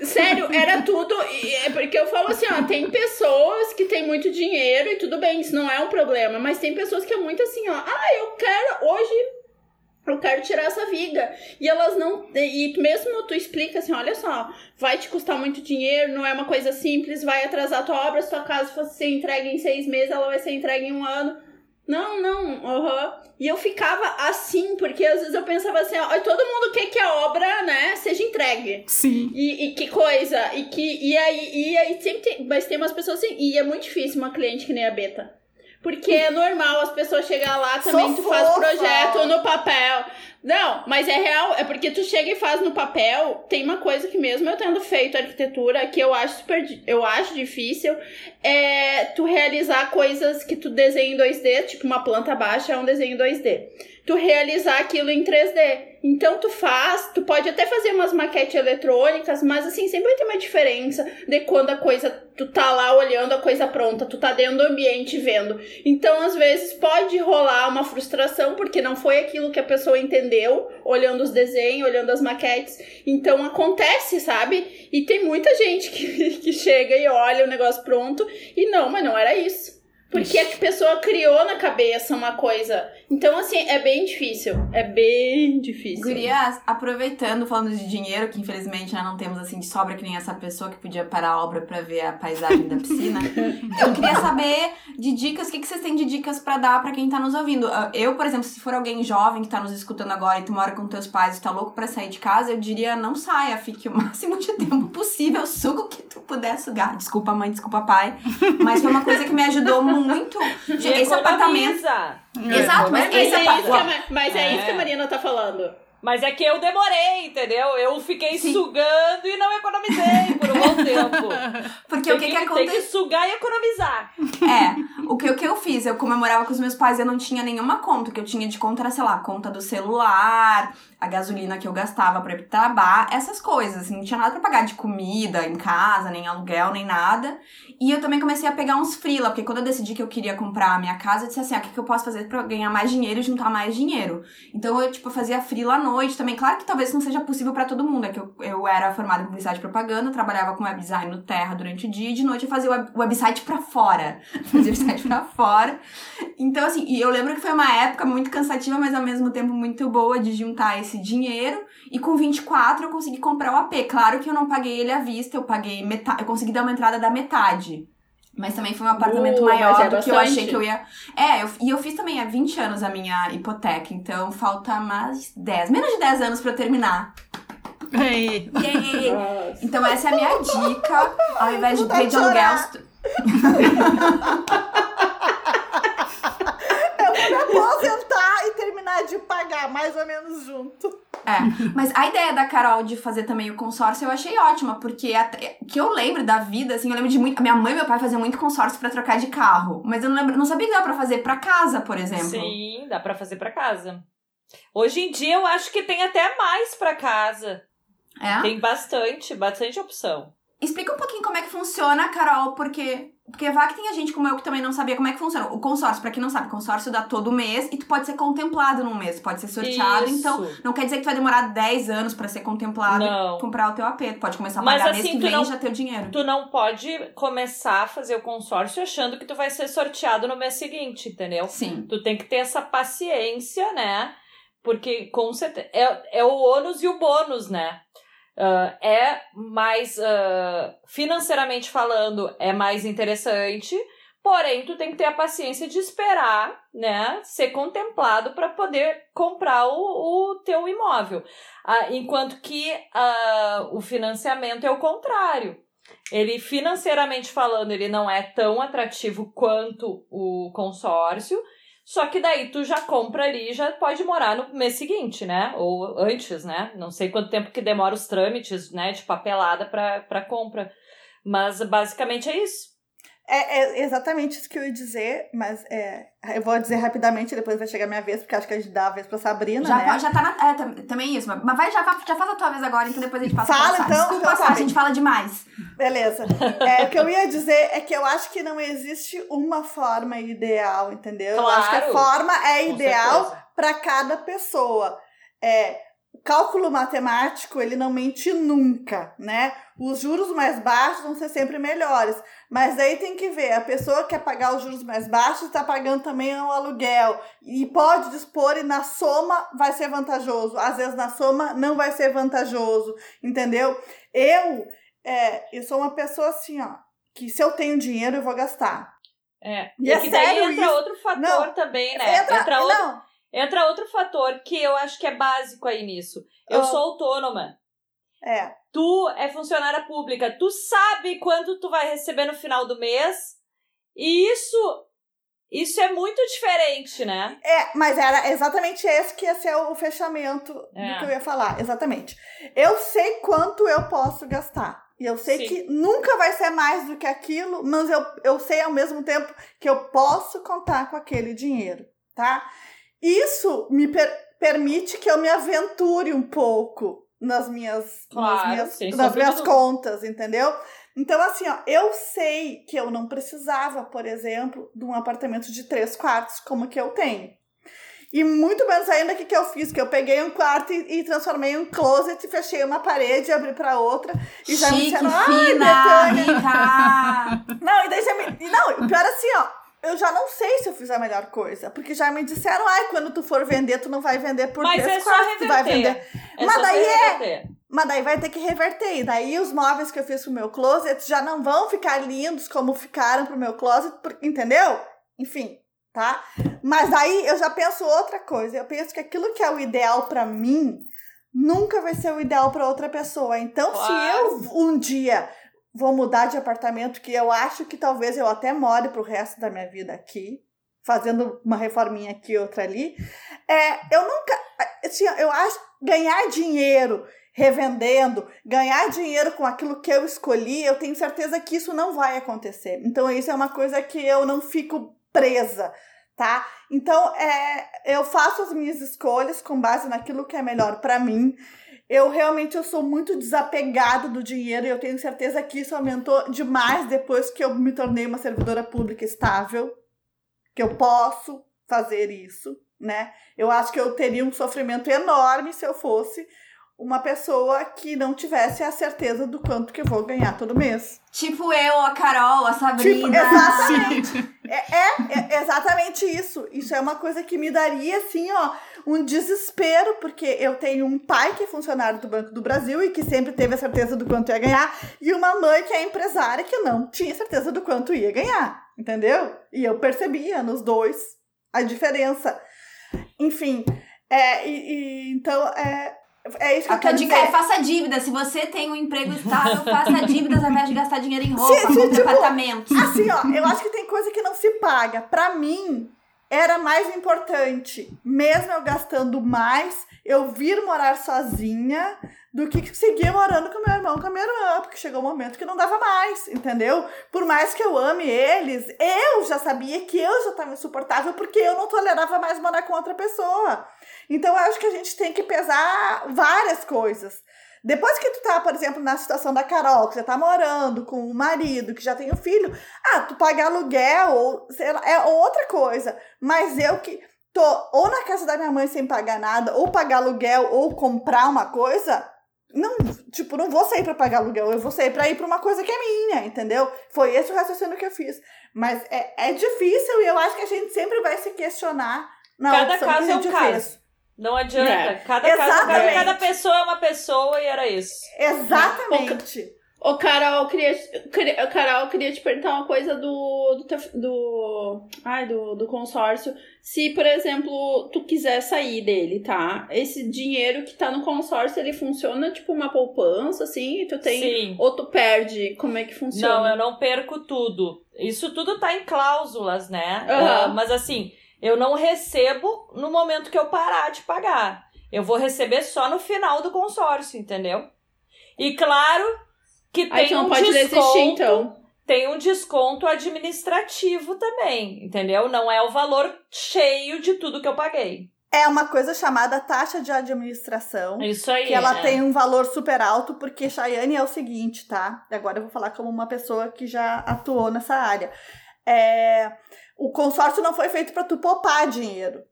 Sério, era tudo. É porque eu falo assim, ó, tem pessoas que têm muito dinheiro e tudo bem, isso não é um problema. Mas tem pessoas que é muito assim, ó. Ah, eu quero hoje. Eu quero tirar essa viga. E elas não. E mesmo tu explica assim: olha só, vai te custar muito dinheiro, não é uma coisa simples, vai atrasar a tua obra. Se tua casa fosse ser entregue em seis meses, ela vai ser entregue em um ano. Não, não, aham. E eu ficava assim, porque às vezes eu pensava assim: ó, todo mundo quer que a obra, né, seja entregue. Sim. E, e que coisa, e que. E aí, e aí sempre tem. Mas tem umas pessoas assim. E é muito difícil uma cliente que nem a Beta. Porque é normal as pessoas chegar lá também, Sou tu faz fofa. projeto no papel. Não, mas é real, é porque tu chega e faz no papel. Tem uma coisa que mesmo eu tendo feito arquitetura, que eu acho super. Eu acho difícil, é tu realizar coisas que tu desenha em 2D, tipo uma planta baixa é um desenho em 2D. Tu realizar aquilo em 3D. Então tu faz, tu pode até fazer umas maquetes eletrônicas, mas assim, sempre vai ter uma diferença de quando a coisa, tu tá lá olhando a coisa pronta, tu tá dentro do ambiente vendo. Então, às vezes, pode rolar uma frustração, porque não foi aquilo que a pessoa entendeu, olhando os desenhos, olhando as maquetes. Então, acontece, sabe? E tem muita gente que, que chega e olha o negócio pronto, e não, mas não era isso. Porque a pessoa criou na cabeça uma coisa. Então, assim, é bem difícil. É bem difícil. Gurias, aproveitando, falando de dinheiro, que infelizmente né, não temos assim de sobra que nem essa pessoa que podia parar a obra pra ver a paisagem da piscina. Eu queria saber de dicas, o que, que vocês têm de dicas pra dar pra quem tá nos ouvindo? Ah, Eu, por exemplo, se for alguém jovem que tá nos escutando agora e tu mora com teus pais e tá louco pra sair de casa, eu diria não saia, fique o máximo de tempo possível, suga o que tu puder sugar. Desculpa, mãe, desculpa, pai. Mas foi uma coisa que me ajudou muito. Esse apartamento. Exato, mas é, apa- isso que a, Ma- mas é É. isso que a Marina tá falando. Mas é que eu demorei, entendeu? Eu fiquei Sim. sugando e não economizei por um bom tempo. Porque tem o que, que Tem aconteceu? que sugar e economizar. É, o que, o que eu fiz? Eu comemorava com os meus pais, eu não tinha nenhuma conta. O que eu tinha de conta era, sei lá, a conta do celular, a gasolina que eu gastava pra ir pro trabalho, essas coisas. Assim, não tinha nada pra pagar de comida em casa, nem aluguel, nem nada. E eu também comecei a pegar uns freela, porque quando eu decidi que eu queria comprar a minha casa, eu disse assim, ah, o que, que eu posso fazer pra ganhar mais dinheiro e juntar mais dinheiro? Então eu, tipo, fazia freela à noite também. Claro que talvez não seja possível pra todo mundo, é que eu, eu era formada em publicidade e propaganda, trabalhava com web design no Terra durante o dia, e de noite eu fazia o web, website pra fora. Fazia o website pra fora. Então, assim, e eu lembro que foi uma época muito cansativa, mas ao mesmo tempo muito boa de juntar esse dinheiro. E com 24 eu consegui comprar o AP. Claro que eu não paguei ele à vista, eu paguei metade, eu consegui dar uma entrada da metade. Mas também foi um apartamento Uh, maior é do que eu achei que eu ia. É, eu, e eu fiz também há 20 anos a minha hipoteca, então falta mais 10, menos de 10 anos pra eu terminar. Ei. Então essa é a minha dica. Ao invés de ter de de aluguel. chorar. tu- Eu vou me aposentar e terminar de pagar mais ou menos junto. É, mas a ideia da Carol de fazer também o consórcio eu achei ótima, porque até, que eu lembro da vida, assim, eu lembro de muito. A minha mãe e meu pai faziam muito consórcio pra trocar de carro, mas eu não, lembro, não sabia que dava pra fazer pra casa, por exemplo. Sim, dá pra fazer pra casa. Hoje em dia eu acho que tem até mais pra casa. É? Tem bastante, bastante opção. Explica um pouquinho como é que funciona, Carol, porque Porque vai que tem a gente como eu que também não sabia como é que funciona. O consórcio, pra quem não sabe, o consórcio dá todo mês e tu pode ser contemplado num mês, pode ser sorteado. Isso. Então, não quer dizer que tu vai demorar 10 anos pra ser contemplado Não. e comprar o teu AP. Tu pode começar a Mas pagar assim, mês que tu vem não- e já ter o dinheiro. Tu não pode começar a fazer o consórcio achando que tu vai ser sorteado no mês seguinte, entendeu? Sim. Tu tem que ter essa paciência, né? Porque com certeza é, é o ônus e o bônus, né? Ah, é mais ah, financeiramente falando, é mais interessante. Porém, tu tem que ter a paciência de esperar, né, ser contemplado para poder comprar o, o teu imóvel. Ah, enquanto que o financiamento é o contrário. Ele, financeiramente falando, ele não é tão atrativo quanto o consórcio, só que daí tu já compra ali e já pode morar no mês seguinte, né? Ou antes, né? Não sei quanto tempo que demora os trâmites, né, de papelada para para compra. Mas basicamente é isso. É, é exatamente isso que eu ia dizer, mas é, eu vou dizer rapidamente, depois vai chegar a minha vez, porque acho que a gente dá a vez pra Sabrina, Já, né? já tá na. É, tam- também isso. Mas vai, já, já faz a tua vez agora, então depois a gente passa Fala, então, Desculpa, então tá a gente fala demais. Beleza. É, o que eu ia dizer é que eu acho que não existe uma forma ideal, entendeu? Eu acho que a Claro. forma é Com ideal certeza. para cada pessoa. É, cálculo matemático, ele não mente nunca, né? Os juros mais baixos vão ser sempre melhores. Mas aí tem que ver, a pessoa que quer pagar os juros mais baixos está pagando também o aluguel. E pode dispor e na soma vai ser vantajoso. Às vezes na soma não vai ser vantajoso, entendeu? Eu, é, eu sou uma pessoa assim, ó, que se eu tenho dinheiro eu vou gastar. É. E E, é que daí entra isso? outro fator Não. também, né? Entra, outro, não, entra outro fator que eu acho que é básico aí nisso. Eu Ah. sou autônoma. é. Tu é funcionária pública. Tu sabe quanto tu vai receber no final do mês. E isso, isso é muito diferente, né? É, mas era exatamente esse que ia ser o fechamento É. do que eu ia falar, exatamente. Eu sei quanto eu posso gastar. E eu sei Sim. que nunca vai ser mais do que aquilo, mas eu, eu sei ao mesmo tempo que eu posso contar com aquele dinheiro, tá? Isso me per- permite que eu me aventure um pouco nas minhas, Claro, nas minhas, nas minhas contas, entendeu? Então, assim, ó, eu sei que eu não precisava, por exemplo, de um apartamento de três quartos como que eu tenho. E muito menos ainda o que, que eu fiz, que eu peguei um quarto e, e transformei em um closet, fechei uma parede, abri pra outra e já me Chique, disseram, ai, Betânia, não, e daí já me. e Não, o pior assim, ó. Eu já não sei se eu fiz a melhor coisa. Porque já me disseram, ai, quando tu for vender, tu não vai vender por Mas três é só quartos, tu vai reverter. vender. É Mas daí é-. Mas daí vai ter que reverter. E daí os móveis que eu fiz pro meu closet já não vão ficar lindos como ficaram pro meu closet, entendeu? Enfim, tá? Mas daí eu já penso outra coisa. Eu penso que aquilo que é o ideal pra mim nunca vai ser o ideal pra outra pessoa. Então, se eu um dia vou mudar de apartamento, que eu acho que talvez eu até more pro resto da minha vida aqui, fazendo uma reforminha aqui outra ali, é, eu nunca, assim, eu acho ganhar dinheiro revendendo, ganhar dinheiro com aquilo que eu escolhi, eu tenho certeza que isso não vai acontecer. Então, isso é uma coisa que eu não fico presa, tá? Então, é, eu faço as minhas escolhas com base naquilo que é melhor para mim. Eu realmente eu sou muito desapegada do dinheiro e eu tenho certeza que isso aumentou demais depois que eu me tornei uma servidora pública estável, que eu posso fazer isso, né? Eu acho que eu teria um sofrimento enorme se eu fosse uma pessoa que não tivesse a certeza do quanto que eu vou ganhar todo mês. Tipo eu, a Carol, a Sabrina. Tipo, exatamente. É, é, é exatamente isso. Isso é uma coisa que me daria, assim, ó, um desespero, porque eu tenho um pai que é funcionário do Banco do Brasil e que sempre teve a certeza do quanto ia ganhar, e uma mãe que é empresária que não tinha certeza do quanto ia ganhar, entendeu? E eu percebia nos dois a diferença. Enfim, é, e, e então, é, é isso que A eu tua quero dica dizer. é faça dívida. Se você tem um emprego estável, faça dívidas ao invés de gastar dinheiro em roupa, sim, compre tipo, apartamentos. Assim, ó, eu acho que tem coisa que não se paga. Pra mim, era mais importante, mesmo eu gastando mais, eu vir morar sozinha do que seguir morando com meu irmão com a minha irmã, porque chegou um momento que não dava mais, entendeu? Por mais que eu ame eles, eu já sabia que eu já estava insuportável porque eu não tolerava mais morar com outra pessoa. Então eu acho que a gente tem que pesar várias coisas. Depois que tu tá, por exemplo, na situação da Carol, que já tá morando com o marido, que já tem o um filho, ah, tu pagar aluguel ou sei lá, é outra coisa. Mas eu que tô ou na casa da minha mãe sem pagar nada, ou pagar aluguel, ou comprar uma coisa, não, tipo, não vou sair para pagar aluguel, eu vou sair para ir para uma coisa que é minha, entendeu? Foi esse o raciocínio que eu fiz. Mas é, é difícil e eu acho que a gente sempre vai se questionar na Cada caso é um caso. Fez. Não adianta. É. Cada, caso, cada, cada pessoa é uma pessoa e era isso. Exatamente. Ô, Carol, queria, queria, Carol, queria te perguntar uma coisa do, do, do, ai, do, do consórcio. Se, por exemplo, tu quiser sair dele, tá? Esse dinheiro que tá no consórcio, ele funciona tipo uma poupança, assim? Tu tem. Sim. Ou tu perde? Como é que funciona? Não, eu não perco tudo. Isso tudo tá em cláusulas, né? Uhum. Uh, mas assim, eu não recebo no momento que eu parar de pagar. Eu vou receber só no final do consórcio, entendeu? E claro que tem Aí um desconto. Desistir, então. Tem um desconto administrativo também, entendeu? Não é o valor cheio de tudo que eu paguei. É uma coisa chamada taxa de administração. Isso aí. Que ela é. tem um valor super alto, porque Chayane é o seguinte, tá? Agora eu vou falar como uma pessoa que já atuou nessa área. É, o consórcio não foi feito para tu poupar dinheiro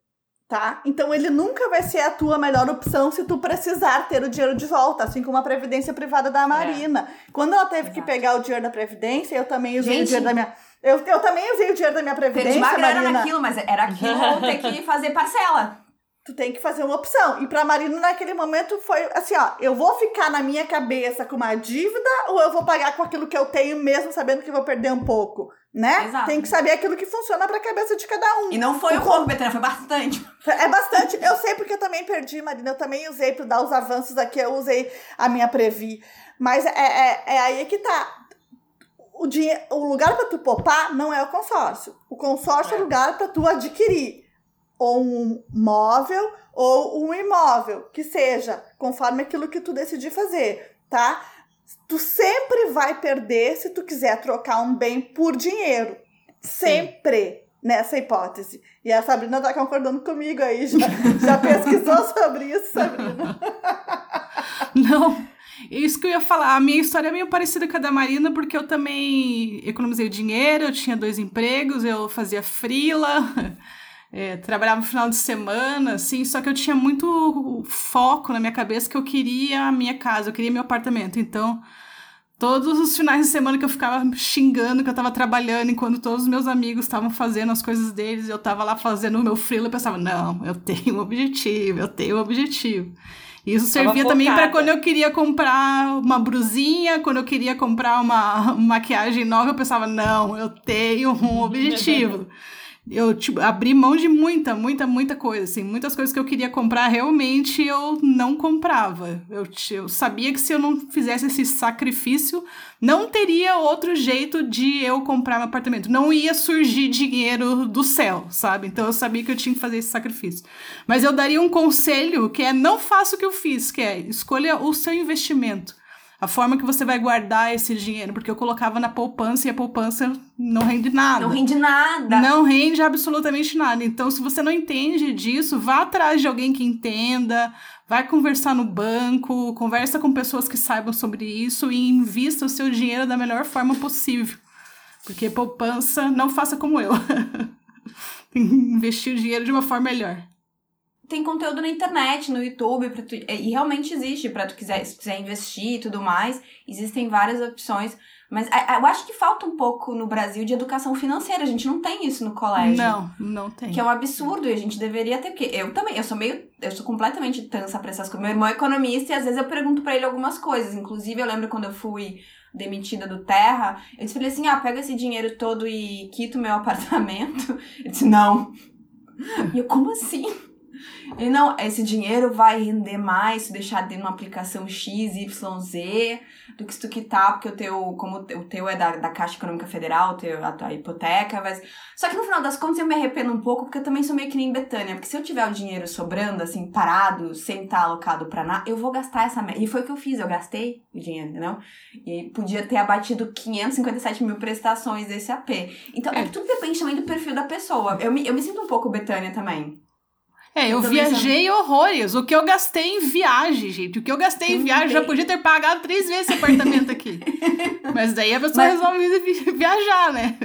tá? Então ele nunca vai ser a tua melhor opção se tu precisar ter o dinheiro de volta, assim como a previdência privada da Marina. É. Quando ela teve Exato. que pegar o dinheiro da previdência, eu também usei Gente, o dinheiro da minha eu, eu também usei o dinheiro da minha previdência, Perdi uma grana Marina. naquilo, mas era aquilo ter que fazer parcela. Tu tem que fazer uma opção. E pra Marina, naquele momento, foi assim, ó. Eu vou ficar na minha cabeça com uma dívida ou eu vou pagar com aquilo que eu tenho, mesmo sabendo que vou perder um pouco? né? Exato. Tem que saber aquilo que funciona para a cabeça de cada um. E não foi o, o pouco, Betânia, foi bastante. É bastante. Eu sei porque eu também perdi, Marina. Eu também usei para dar os avanços aqui, eu usei a minha Previ. Mas é, é, é aí que tá. O, dinheiro, o lugar para tu poupar não é o consórcio. O consórcio é, é o lugar para tu adquirir ou um móvel ou um imóvel, que seja, conforme aquilo que tu decidir fazer, tá? tu sempre vai perder se tu quiser trocar um bem por dinheiro. Sempre. Sim. Nessa hipótese. E a Sabrina tá concordando comigo aí, já, já pesquisou sobre isso, Sabrina? Não, isso que eu ia falar. A minha história é meio parecida com a da Marina, porque eu também economizei dinheiro, eu tinha dois empregos, eu fazia frila, é, trabalhava no final de semana, assim, só que eu tinha muito foco na minha cabeça que eu queria a minha casa, eu queria meu apartamento. Então, todos os finais de semana que eu ficava xingando que eu tava trabalhando, enquanto todos os meus amigos estavam fazendo as coisas deles, eu tava lá fazendo o meu freela, eu pensava, não, eu tenho um objetivo, eu tenho um objetivo. E isso servia também para quando eu queria comprar uma brusinha, quando eu queria comprar uma maquiagem nova, eu pensava, não, eu tenho um objetivo eu tipo, abri mão de muita, muita, muita coisa, assim, muitas coisas que eu queria comprar, realmente eu não comprava. Eu, eu sabia que se eu não fizesse esse sacrifício, não teria outro jeito de eu comprar meu apartamento. Não ia surgir dinheiro do céu, sabe? Então eu sabia que eu tinha que fazer esse sacrifício. Mas eu daria um conselho que é não faça o que eu fiz, que é escolha o seu investimento a forma que você vai guardar esse dinheiro, porque eu colocava na poupança e a poupança não rende nada. Não rende nada. Não rende absolutamente nada. Então, se você não entende disso, vá atrás de alguém que entenda, vai conversar no banco, conversa com pessoas que saibam sobre isso e invista o seu dinheiro da melhor forma possível. Porque poupança, não faça como eu. Investir o dinheiro de uma forma melhor tem conteúdo na internet, no YouTube, tu, e realmente existe para tu quiser, se quiser investir e tudo mais, existem várias opções. Mas eu acho que falta um pouco no Brasil de educação financeira. A gente não tem isso no colégio. Não, não tem. Que é um absurdo e a gente deveria ter, porque eu também, eu sou meio, eu sou completamente tansa pra essas coisas. Meu irmão é economista e às vezes eu pergunto para ele algumas coisas. Inclusive, eu lembro quando eu fui demitida do Terra, eu disse falei assim: "Ah, pega esse dinheiro todo e quita o meu apartamento". Ele disse: "Não". E eu, como assim? E não, esse dinheiro vai render mais se deixar dentro de uma aplicação X, Y, Z, do que se tu quitar, porque o teu, como o teu é da, da Caixa Econômica Federal, teu, a tua hipoteca, mas... Só que no final das contas eu me arrependo um pouco, porque eu também sou meio que nem Betânia, porque se eu tiver o dinheiro sobrando, assim, parado, sem estar alocado pra nada, eu vou gastar essa... E foi o que eu fiz, eu gastei o dinheiro, entendeu? E podia ter abatido 557 mil prestações desse AP. Então, é. tudo depende também do perfil da pessoa. Eu me, eu me sinto um pouco Betânia também. É, eu, Eu viajei horrores. O que eu gastei em viagem, gente. O que eu gastei em viagem, já podia ter pagado três vezes esse apartamento aqui. Mas daí a pessoa Mas- resolve vi- viajar, né?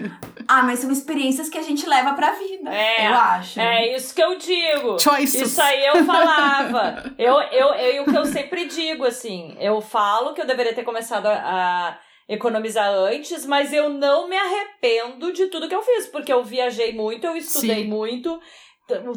Ah, mas são experiências que a gente leva pra vida. É, eu acho. É isso que eu digo. Choices. Isso aí eu falava. eu, eu, eu, o que eu sempre digo, assim, eu falo que eu deveria ter começado a, a economizar antes, mas eu não me arrependo de tudo que eu fiz, porque eu viajei muito, eu estudei Sim. muito.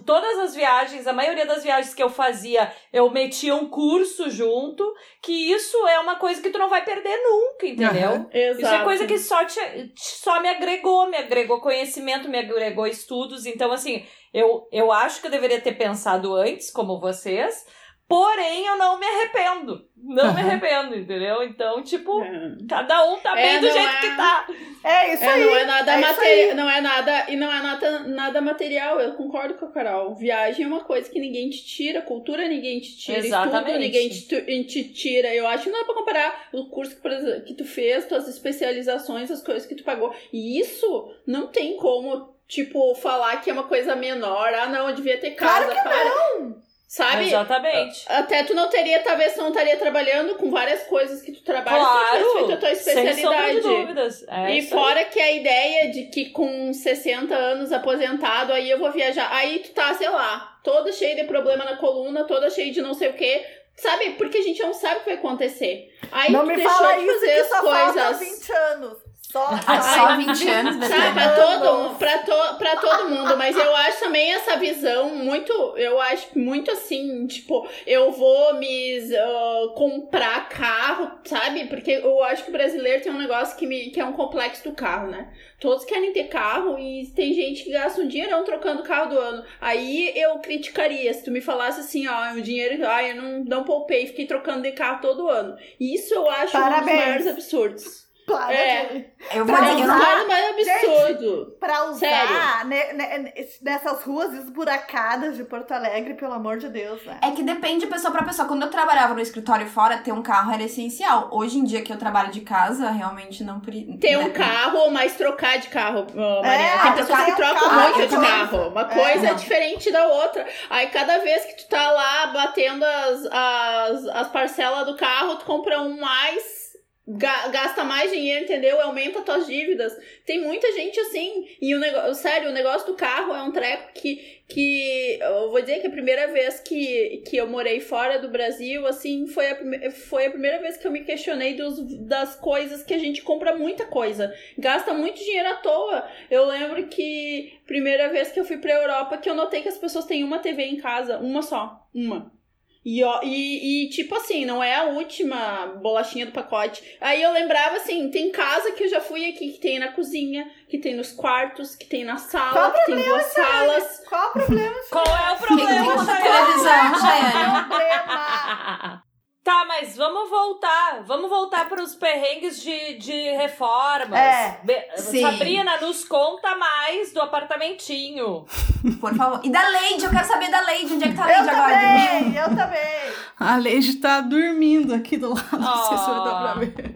Todas as viagens, a maioria das viagens que eu fazia, eu metia um curso junto, que isso é uma coisa que tu não vai perder nunca, entendeu? Exato. Isso é coisa que só, te, só me agregou, me agregou conhecimento, me agregou estudos. Então, assim, eu, eu acho que eu deveria ter pensado antes, como vocês, porém eu não me arrependo. Não me arrependo, entendeu? Então, tipo, É. cada um tá É, bem do não jeito é- que tá. É isso É, aí. não é nada é material, não é nada, e não é nada, nada material, eu concordo com a Carol. Viagem é uma coisa que ninguém te tira, cultura ninguém te tira, Exatamente. estudo ninguém te, tu- te tira. Eu acho que não é pra comparar o curso que, exemplo, que tu fez, tuas especializações, as coisas que tu pagou. E isso não tem como, tipo, falar que é uma coisa menor. Ah, não, eu devia ter casa. Claro que para. Sabe? Exatamente. Até tu não teria, talvez tu não estaria trabalhando com várias coisas que tu trabalha se tu Claro, feito a tua sem sombra de especialidade. dúvidas. É e isso aí. fora que a ideia de que com 60 anos aposentado, aí eu vou viajar. Aí tu tá, sei lá, toda cheia de problema na coluna, toda cheia de não sei o quê. Sabe? Porque a gente não sabe o que vai acontecer. Aí Não tu me deixou fala de isso fazer que as só coisas. 20 anos. Só, Ah, só 20 anos, Sabe, Betânia. pra todo, pra, to, pra todo mundo, mas eu acho também essa visão muito, eu acho muito assim, tipo, eu vou me ah, comprar carro, sabe? Porque eu acho que o brasileiro tem um negócio que, me, que é um complexo do carro, né? Todos querem ter carro e tem gente que gasta um dinheirão trocando o carro do ano. Aí eu criticaria se tu me falasse assim, ó, o dinheiro, ai, eu não, não poupei, fiquei trocando de carro todo ano. Isso eu acho um dos Parabéns. maiores absurdos. Para É. Eu vou Pra dizer, eu É um não, dos mais absurdo. Pra usar Sério. ne- ne- nessas ruas esburacadas de Porto Alegre, pelo amor de Deus, né? É que depende de pessoa pra pessoa. Quando eu trabalhava no escritório fora, ter um carro era essencial. Hoje em dia que eu trabalho de casa, realmente não. Ter um né? carro, mas trocar de carro, ó, Mariana. É, Tem pessoas trocar que trocam muito eu de carro. Uma É. coisa é, Não. diferente da outra. Aí cada vez que tu tá lá batendo as, as, as parcelas do carro, tu compra um mais. Ga- Gasta mais dinheiro, entendeu? Aumenta tuas dívidas. Tem muita gente assim. E o negócio, sério, o negócio do carro é um treco que, que eu vou dizer que a primeira vez que, que eu morei fora do Brasil, assim, foi a, foi a primeira vez que eu me questionei dos, das coisas que a gente compra muita coisa. Gasta muito dinheiro à toa. Eu lembro que primeira vez que eu fui pra Europa que eu notei que as pessoas têm uma TV em casa, uma só, uma. E, ó, e, e, tipo assim, não é a última bolachinha do pacote. Aí eu lembrava assim, tem casa que eu já fui aqui que tem na cozinha, que tem nos quartos, que tem na sala, Qual o que tem duas salas. Qual o problema? Qual é o Quem tem problema, Chayane? televisão, Chayane? problema. Tá, mas vamos voltar. Vamos voltar para os perrengues de, de reformas. É, Be- sim. Sabrina, nos conta mais do apartamentinho. Por favor. E da Leide, eu quero saber da Leide. Onde é que tá a Eu Leide agora? também, eu também. A Leide tá dormindo aqui do lado. Não sei se vai dar pra Ah. ver.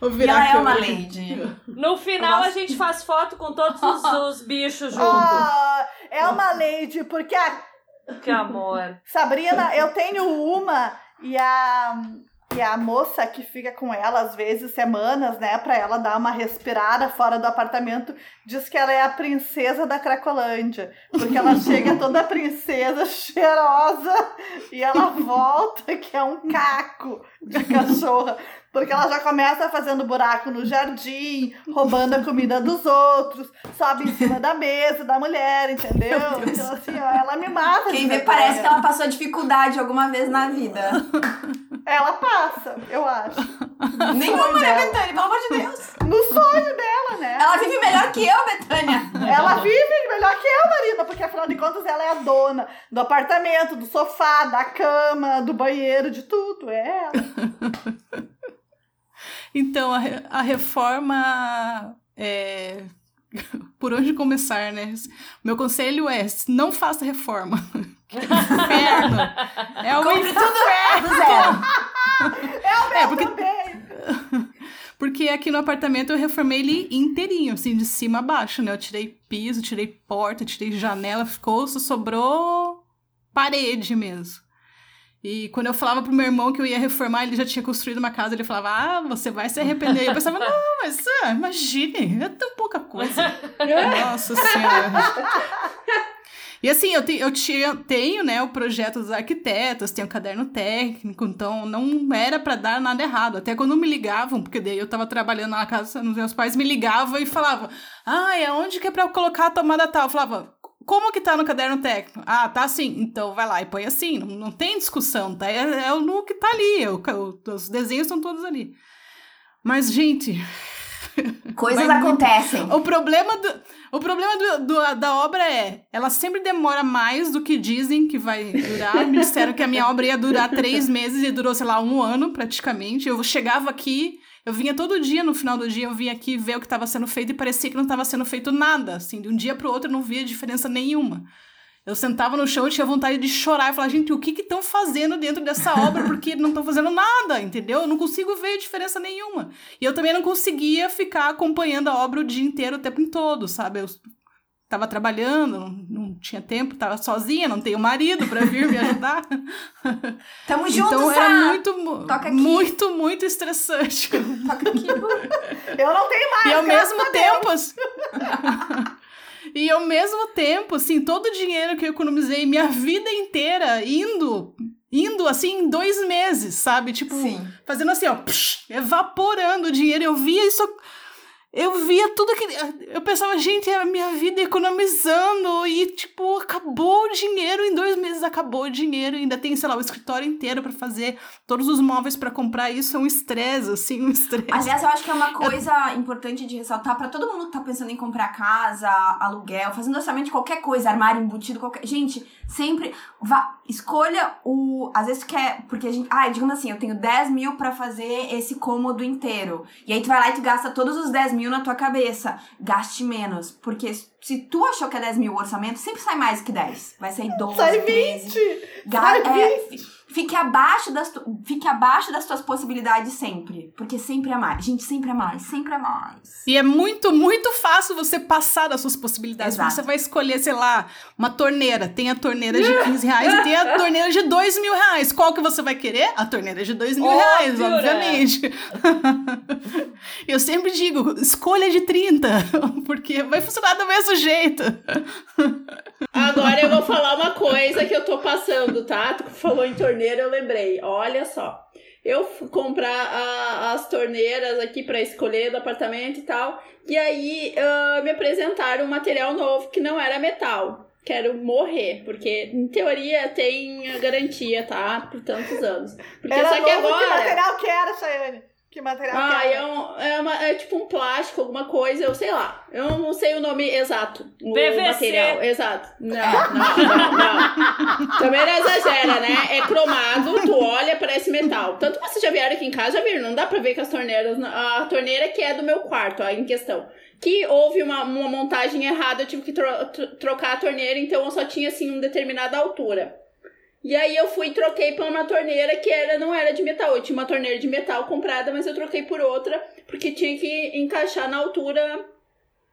Vou E virar ela a é uma. Leide. No final, Eu a gente faz foto com todos os, os bichos junto. Ah, é uma lady, porque a Que amor. Sabrina, eu tenho uma e a, e a moça que fica com ela, às vezes, semanas, né, pra ela dar uma respirada fora do apartamento, diz que ela é a princesa da Cracolândia. Porque ela chega toda princesa, cheirosa, e ela volta, que é um caco de cachorra. Porque ela já começa fazendo buraco no jardim, roubando a comida dos outros, sobe em cima da mesa da mulher, entendeu? Então, assim, ó, ela me mata. Quem vê parece que ela passou dificuldade alguma vez na vida. Ela passa, eu acho. Nenhuma, sonho né. Betânia? Pelo amor de Deus. No sonho dela, né? Ela vive melhor que eu, Betânia. Ela vive melhor que eu, Marina, porque afinal de contas ela é a dona do apartamento, do sofá, da cama, do banheiro, de tudo. É ela. Então, a, a reforma. É... Por onde começar, né? Meu conselho é: não faça reforma. Que inferno! É o Compre inferno! tudo do zero. É, porque, Também. porque aqui no apartamento eu reformei ele inteirinho, assim, de cima a baixo, né? Eu tirei piso, tirei porta, tirei janela, ficou, só sobrou parede mesmo. E quando eu falava pro meu irmão que eu ia reformar, ele já tinha construído uma casa, ele falava, ah, você vai se arrepender. E eu pensava, não, mas ah, imagine, é tão pouca coisa. Nossa Senhora. E assim, eu, te, eu tenho né, o projeto dos arquitetos, tenho o caderno técnico, então não era para dar nada errado. Até quando me ligavam, porque daí eu tava trabalhando na casa dos meus pais, me ligavam e falavam, ah, é onde que é pra eu colocar a tomada tal? Eu falava, como que tá no caderno técnico? Ah, tá assim. Então vai lá e põe assim. Não, não tem discussão, tá? É, é o que tá ali. É o, o, os desenhos estão todos ali. Mas, gente. Coisas acontecem. O problema, do, o problema do, do, da obra é, ela sempre demora mais do que dizem que vai durar. Me disseram que a minha obra ia durar três meses e durou, sei lá, um ano praticamente. Eu chegava aqui, eu vinha todo dia, no final do dia, eu vinha aqui ver o que estava sendo feito e parecia que não estava sendo feito nada. Assim, de um dia para o outro eu não via diferença nenhuma. Eu sentava no chão e tinha vontade de chorar e falar, gente, o que estão fazendo dentro dessa obra? Porque não estão fazendo nada, entendeu? Eu não consigo ver diferença nenhuma. E eu também não conseguia ficar acompanhando a obra o dia inteiro, o tempo todo, sabe? Eu estava trabalhando, não, não, tinha tempo, estava sozinha, não tenho marido para vir me ajudar. Tamo juntos, Então Sá. era muito, muito, muito estressante. Toca aqui. Eu não tenho mais. E ao mesmo tempo, assim, e ao mesmo tempo, assim, todo o dinheiro que eu economizei minha vida inteira indo indo assim em dois meses, sabe? Tipo, Sim. fazendo assim, ó, psh, evaporando o dinheiro. Eu via isso eu via tudo aquele. Eu pensava, gente, é a minha vida economizando e, tipo, acabou o dinheiro. Em dois meses acabou o dinheiro. Ainda tem, sei lá, o escritório inteiro para fazer todos os móveis para comprar. Isso é um estresse, assim, um estresse. Aliás, eu acho que é uma coisa importante de ressaltar para todo mundo que tá pensando em comprar casa, aluguel, fazendo orçamento de qualquer coisa, armário embutido, qualquer. Gente, sempre vá, escolha o. Às vezes tu quer. Porque a gente. Ah, digamos assim, eu tenho 10 mil pra fazer esse cômodo inteiro. E aí tu vai lá e tu gasta todos os 10 mil na tua cabeça. Gaste menos. Porque se tu achou que é 10 mil o orçamento, sempre sai mais que 10. Vai sair 12, Sai 13. 20! Ga Sai é, 20! fi- fique abaixo das tu- fique abaixo das tuas possibilidades sempre, porque sempre é mais. Gente, sempre é mais, sempre é mais. E é muito, muito fácil você passar das suas possibilidades. Exato. Você vai escolher, sei lá, uma torneira. Tem a torneira de 15 reais e tem a torneira de 2 mil reais. Qual que você vai querer? A torneira de 2 mil Óbvio, reais, né? obviamente. Eu sempre digo, escolha de 30, porque vai funcionar do mesmo jeito. Agora eu vou falar uma coisa que eu tô passando, tá? Tu falou em torneira, eu lembrei. Olha só. Eu fui comprar a- as torneiras aqui pra escolher do apartamento e tal. E aí ah, me apresentaram um material novo que não era metal. Quero morrer, porque em teoria tem a garantia, tá? Por tantos anos. Porque Era só que novo, agora. que material que era, Chayane? Que material Ah, que é, era? um, é, uma- é tipo um plástico, alguma coisa, eu sei lá. Eu não sei o nome exato. O PVC. material, exato. Não, não, não, não. Também não exagera, né? É cromado, tu olha, parece metal. Tanto que vocês já vieram aqui em casa, já viram, não dá pra ver que as torneiras. A torneira que é do meu quarto, ó, em questão. Que houve uma, uma montagem errada, eu tive que tro- tro- trocar a torneira, então eu só tinha assim uma determinada altura. E aí eu fui e troquei por uma torneira que era, não era de metal. Eu tinha uma torneira de metal comprada, mas eu troquei por outra, porque tinha que encaixar na altura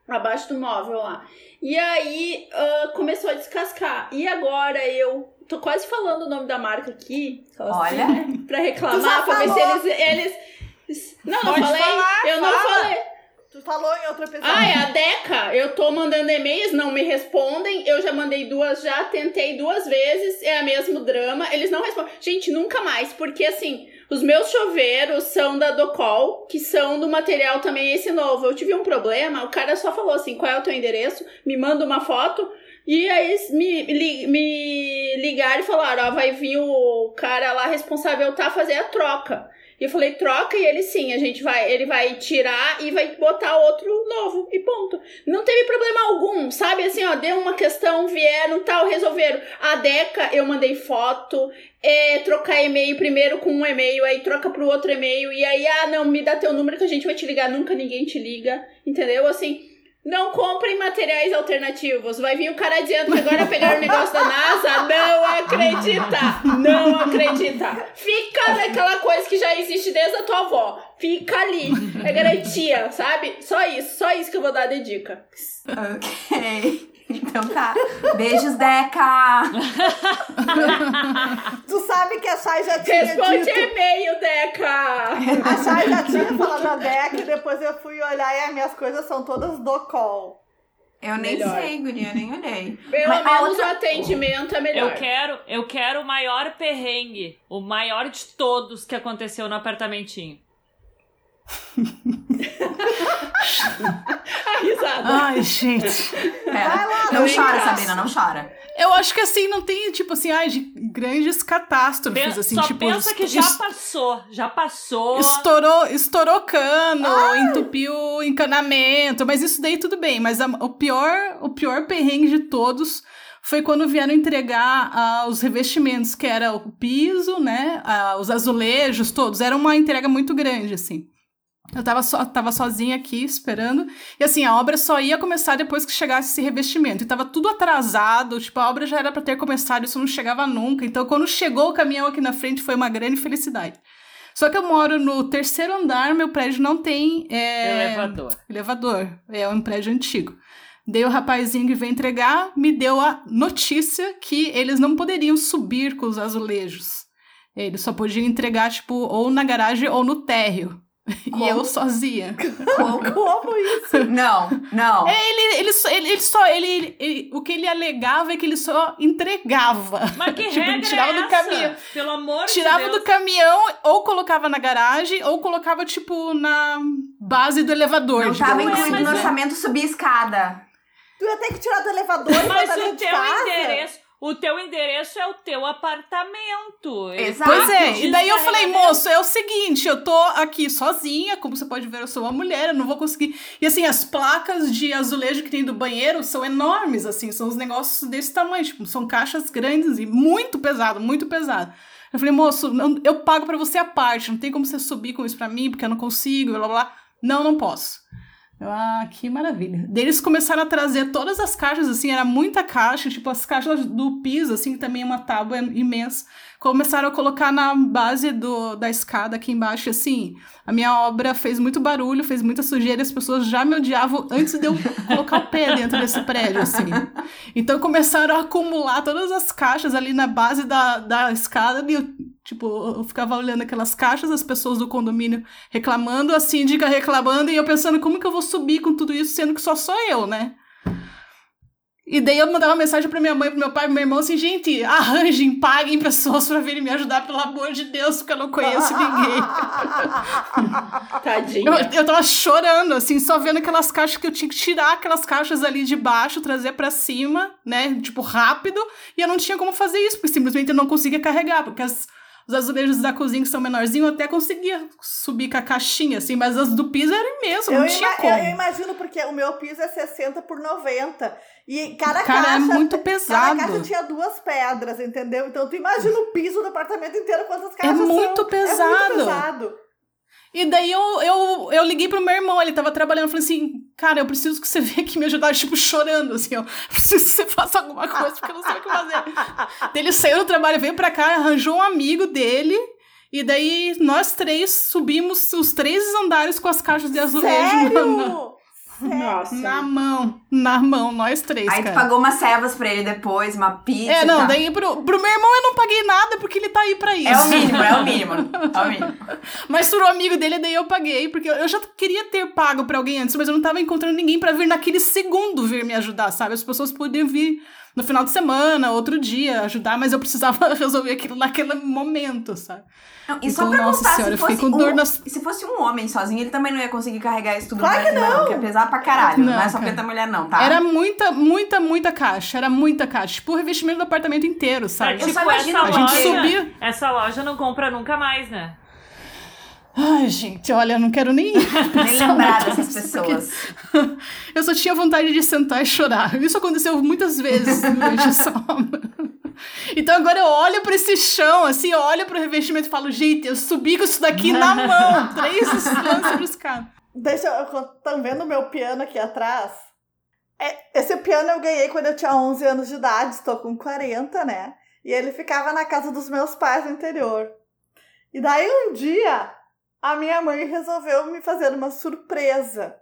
abaixo do móvel lá. E aí ah, começou a descascar. E agora eu tô quase falando o nome da marca aqui. assim, Olha. pra reclamar, pra ver se eles. eles... Não, não Pode falei. falar, eu não fala. falei. Tu falou em outro episódio. Ah, é a Deca. Eu tô mandando e-mails, não me respondem. Eu já mandei duas, já tentei duas vezes. É o mesmo drama. Eles não respondem. Gente, nunca mais. Porque assim, os meus chuveiros são da Docol, que são do material também esse novo. Eu tive um problema, o cara só falou assim: qual é o teu endereço? Me manda uma foto. E aí me, li- me ligaram e falaram: ó, vai vir o cara lá responsável tá fazer a troca. E eu falei, troca, e ele sim, a gente vai, ele vai tirar e vai botar outro novo, e ponto. Não teve problema algum, sabe? Assim, ó, deu uma questão, vieram, tal, resolveram. A Deca, eu mandei foto, é, trocar e-mail primeiro com um e-mail, aí troca pro outro e-mail, e aí, ah, não, me dá teu número que a gente vai te ligar, nunca ninguém te liga, entendeu? Assim, não comprem materiais alternativos. Vai vir o cara dizendo que agora pegaram o negócio da NASA. Não acredita! Não acredita! Fica naquela coisa que já existe desde a tua avó. Fica ali. É garantia, sabe? Só isso, só isso que eu vou dar de dica. Ok. Então tá. Beijos, Deca! Tu sabe que a Chay já tinha Responde dito. e-mail, Deca! A Chay já tinha falado da Deca e depois eu fui olhar e as minhas coisas são todas do call. Eu nem Melhor. sei, guria, nem olhei. Pelo Mas a menos outra- o atendimento é melhor. Eu quero, eu quero o maior perrengue, o maior de todos que aconteceu no apartamentinho. A risada. Ai, gente. Pera. lá, não chora, cá. Sabrina, não chora. Eu acho que assim, não tem, tipo assim, ai, de grandes catástrofes, Pen- assim, Só tipo. pensa que já passou, já passou. Estourou, estourou cano, entupiu encanamento, mas isso daí tudo bem. Mas a- o pior, o pior perrengue de todos foi quando vieram entregar ah, os revestimentos, que era o piso, né, ah, os azulejos todos. Era uma entrega muito grande, assim. Eu tava, so, tava sozinha aqui esperando. E assim, a obra só ia começar depois que chegasse esse revestimento. E tava tudo atrasado, tipo, a obra já era pra ter começado, isso não chegava nunca. Então, quando chegou o caminhão aqui na frente, foi uma grande felicidade. Só que eu moro no terceiro andar, meu prédio não tem é, Elevador. elevador. É um prédio antigo. Daí o rapazinho que veio entregar me deu a notícia que eles não poderiam subir com os azulejos. Eles só podiam entregar, tipo, ou na garagem ou no térreo. E Como? eu sozinha. Como? Como isso? Não, não. Ele, ele, só- ele, ele só. Ele, ele- o que ele alegava é que ele só entregava. Mas que Tipo, ele regra tirava é do essa? caminhão. Pelo amor Tirava de do Deus. caminhão, ou colocava na garagem, ou colocava, tipo, na base do elevador. Não tava digamos incluído assim, no orçamento subir escada. Tu ia ter que tirar do elevador e Mas botar o dentro de teu endereço, o teu endereço é o teu apartamento. Exato. Pois é, e daí eu que falei, é- moço, é o seguinte, eu tô aqui sozinha, como você pode ver, eu sou uma mulher, eu não vou conseguir. E assim, as placas de azulejo que tem do banheiro são enormes, assim, são os negócios desse tamanho, tipo, são caixas grandes e muito pesado, muito pesado. Eu falei, moço, não- eu pago pra você a parte, não tem como você subir com isso pra mim, porque eu não consigo, blá blá blá. Não, não posso. Ah, que maravilha. Daí eles começaram a trazer todas as caixas, assim, era muita caixa, tipo as caixas do piso, assim, que também é uma tábua imensa. Começaram a colocar na base do, da escada aqui embaixo, assim. A minha obra fez muito barulho, fez muita sujeira, as pessoas já me odiavam antes de eu colocar o pé dentro desse prédio, assim. Então começaram a acumular todas as caixas ali na base da, da escada, e eu, tipo, eu ficava olhando aquelas caixas, as pessoas do condomínio reclamando, a síndica reclamando, e eu pensando, como que eu vou subir com tudo isso, sendo que só sou eu, né? E daí eu mandava mensagem pra minha mãe, pro meu pai, pro meu irmão, assim, gente, arranjem, paguem pessoas pra virem me ajudar, pelo amor de Deus, porque eu não conheço ninguém. Tadinha. Eu, eu tava chorando, assim, só vendo aquelas caixas que eu tinha que tirar aquelas caixas ali de baixo, trazer pra cima, né? Tipo, rápido. E eu não tinha como fazer isso, porque simplesmente eu não conseguia carregar, porque as- os azulejos da cozinha que são menorzinhos, eu até conseguia subir com a caixinha, assim, mas as do piso eram imenso, Eu, não tinha como. eu- eu imagino, porque o meu piso é 60 por 90. E cada Cara, é caixa. muito Cada pesado. caixa tinha duas pedras, entendeu? Então tu imagina o piso do apartamento inteiro, quantas caixas muito são. É pesado. muito pesado. E daí eu, eu, eu liguei pro meu irmão, ele tava trabalhando, eu falei assim, cara, eu preciso que você venha aqui me ajudar, tipo, chorando, assim, ó. Preciso que você faça alguma coisa, porque eu não sei o que fazer. Daí ele saiu do trabalho, veio pra cá, arranjou um amigo dele, e daí nós três subimos os três andares com as caixas de azulejo Sério? Nossa. na mão. Na mão, nós três, Aí tu cara. pagou umas cevas pra ele depois, uma pizza. É, não, daí pro, pro meu irmão eu não paguei nada porque ele tá aí pra isso. É o mínimo, é o mínimo. É o mínimo. Mas pro amigo dele, daí eu paguei, porque eu já queria ter pago pra alguém antes, mas eu não tava encontrando ninguém pra vir naquele segundo vir me ajudar, sabe? As pessoas podiam vir no final de semana, outro dia, ajudar, mas eu precisava resolver aquilo naquele momento, sabe? Não, e só Então, pra nossa senhora, se eu fiquei fosse, com dor um, nas- se fosse um homem sozinho, ele também não ia conseguir carregar isso tudo Claro que não. porque pesar pra caralho. Não, Não, é só cara. porque é mulher, não, tá? Era muita, muita, muita caixa, era muita caixa. Tipo o revestimento do apartamento inteiro, Tá, sabe? eu tipo, só imagino essa a gente loja, subia- essa loja não compra nunca mais, né? Ai, gente, olha, eu não quero nem. Nem lembrar dessas pessoas. Eu só tinha vontade de sentar e chorar. Isso aconteceu muitas vezes durante essa obra. Então agora eu olho pra esse chão, assim, eu olho pro revestimento e falo, gente, eu subi com isso daqui na mão. Três lances sobre escada. Deixa eu. Estão vendo o meu piano aqui atrás? É, esse piano eu ganhei quando eu tinha 11 anos de idade, estou com 40, né? E ele ficava na casa dos meus pais no interior. E daí um dia, a minha mãe resolveu me fazer uma surpresa.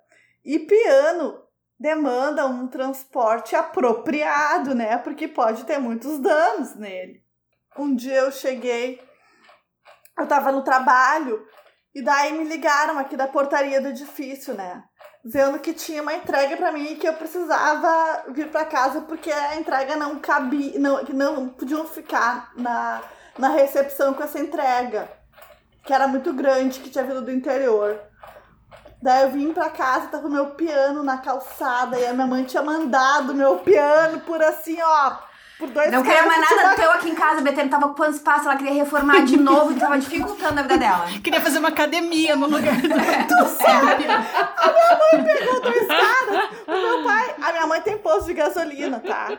E piano demanda um transporte apropriado, né? Porque pode ter muitos danos nele. Um dia eu cheguei, eu tava no trabalho, e daí me ligaram aqui da portaria do edifício, né? Dizendo que tinha uma entrega para mim e que eu precisava vir para casa porque a entrega não cabia, não, que não podiam ficar na, na recepção com essa entrega, que era muito grande, que tinha vindo do interior. Daí eu vim pra casa, tava o meu piano na calçada e a minha mãe tinha mandado meu piano por assim, ó, por dois Não queria mais nada tipo, teu aqui em casa, Betânia tava ocupando espaço, ela queria reformar de novo, que tava dificultando a vida dela. Queria fazer uma academia no lugar do, É. do Sérgio. pegou dois caras. O meu pai. A minha mãe tem posto de gasolina, tá?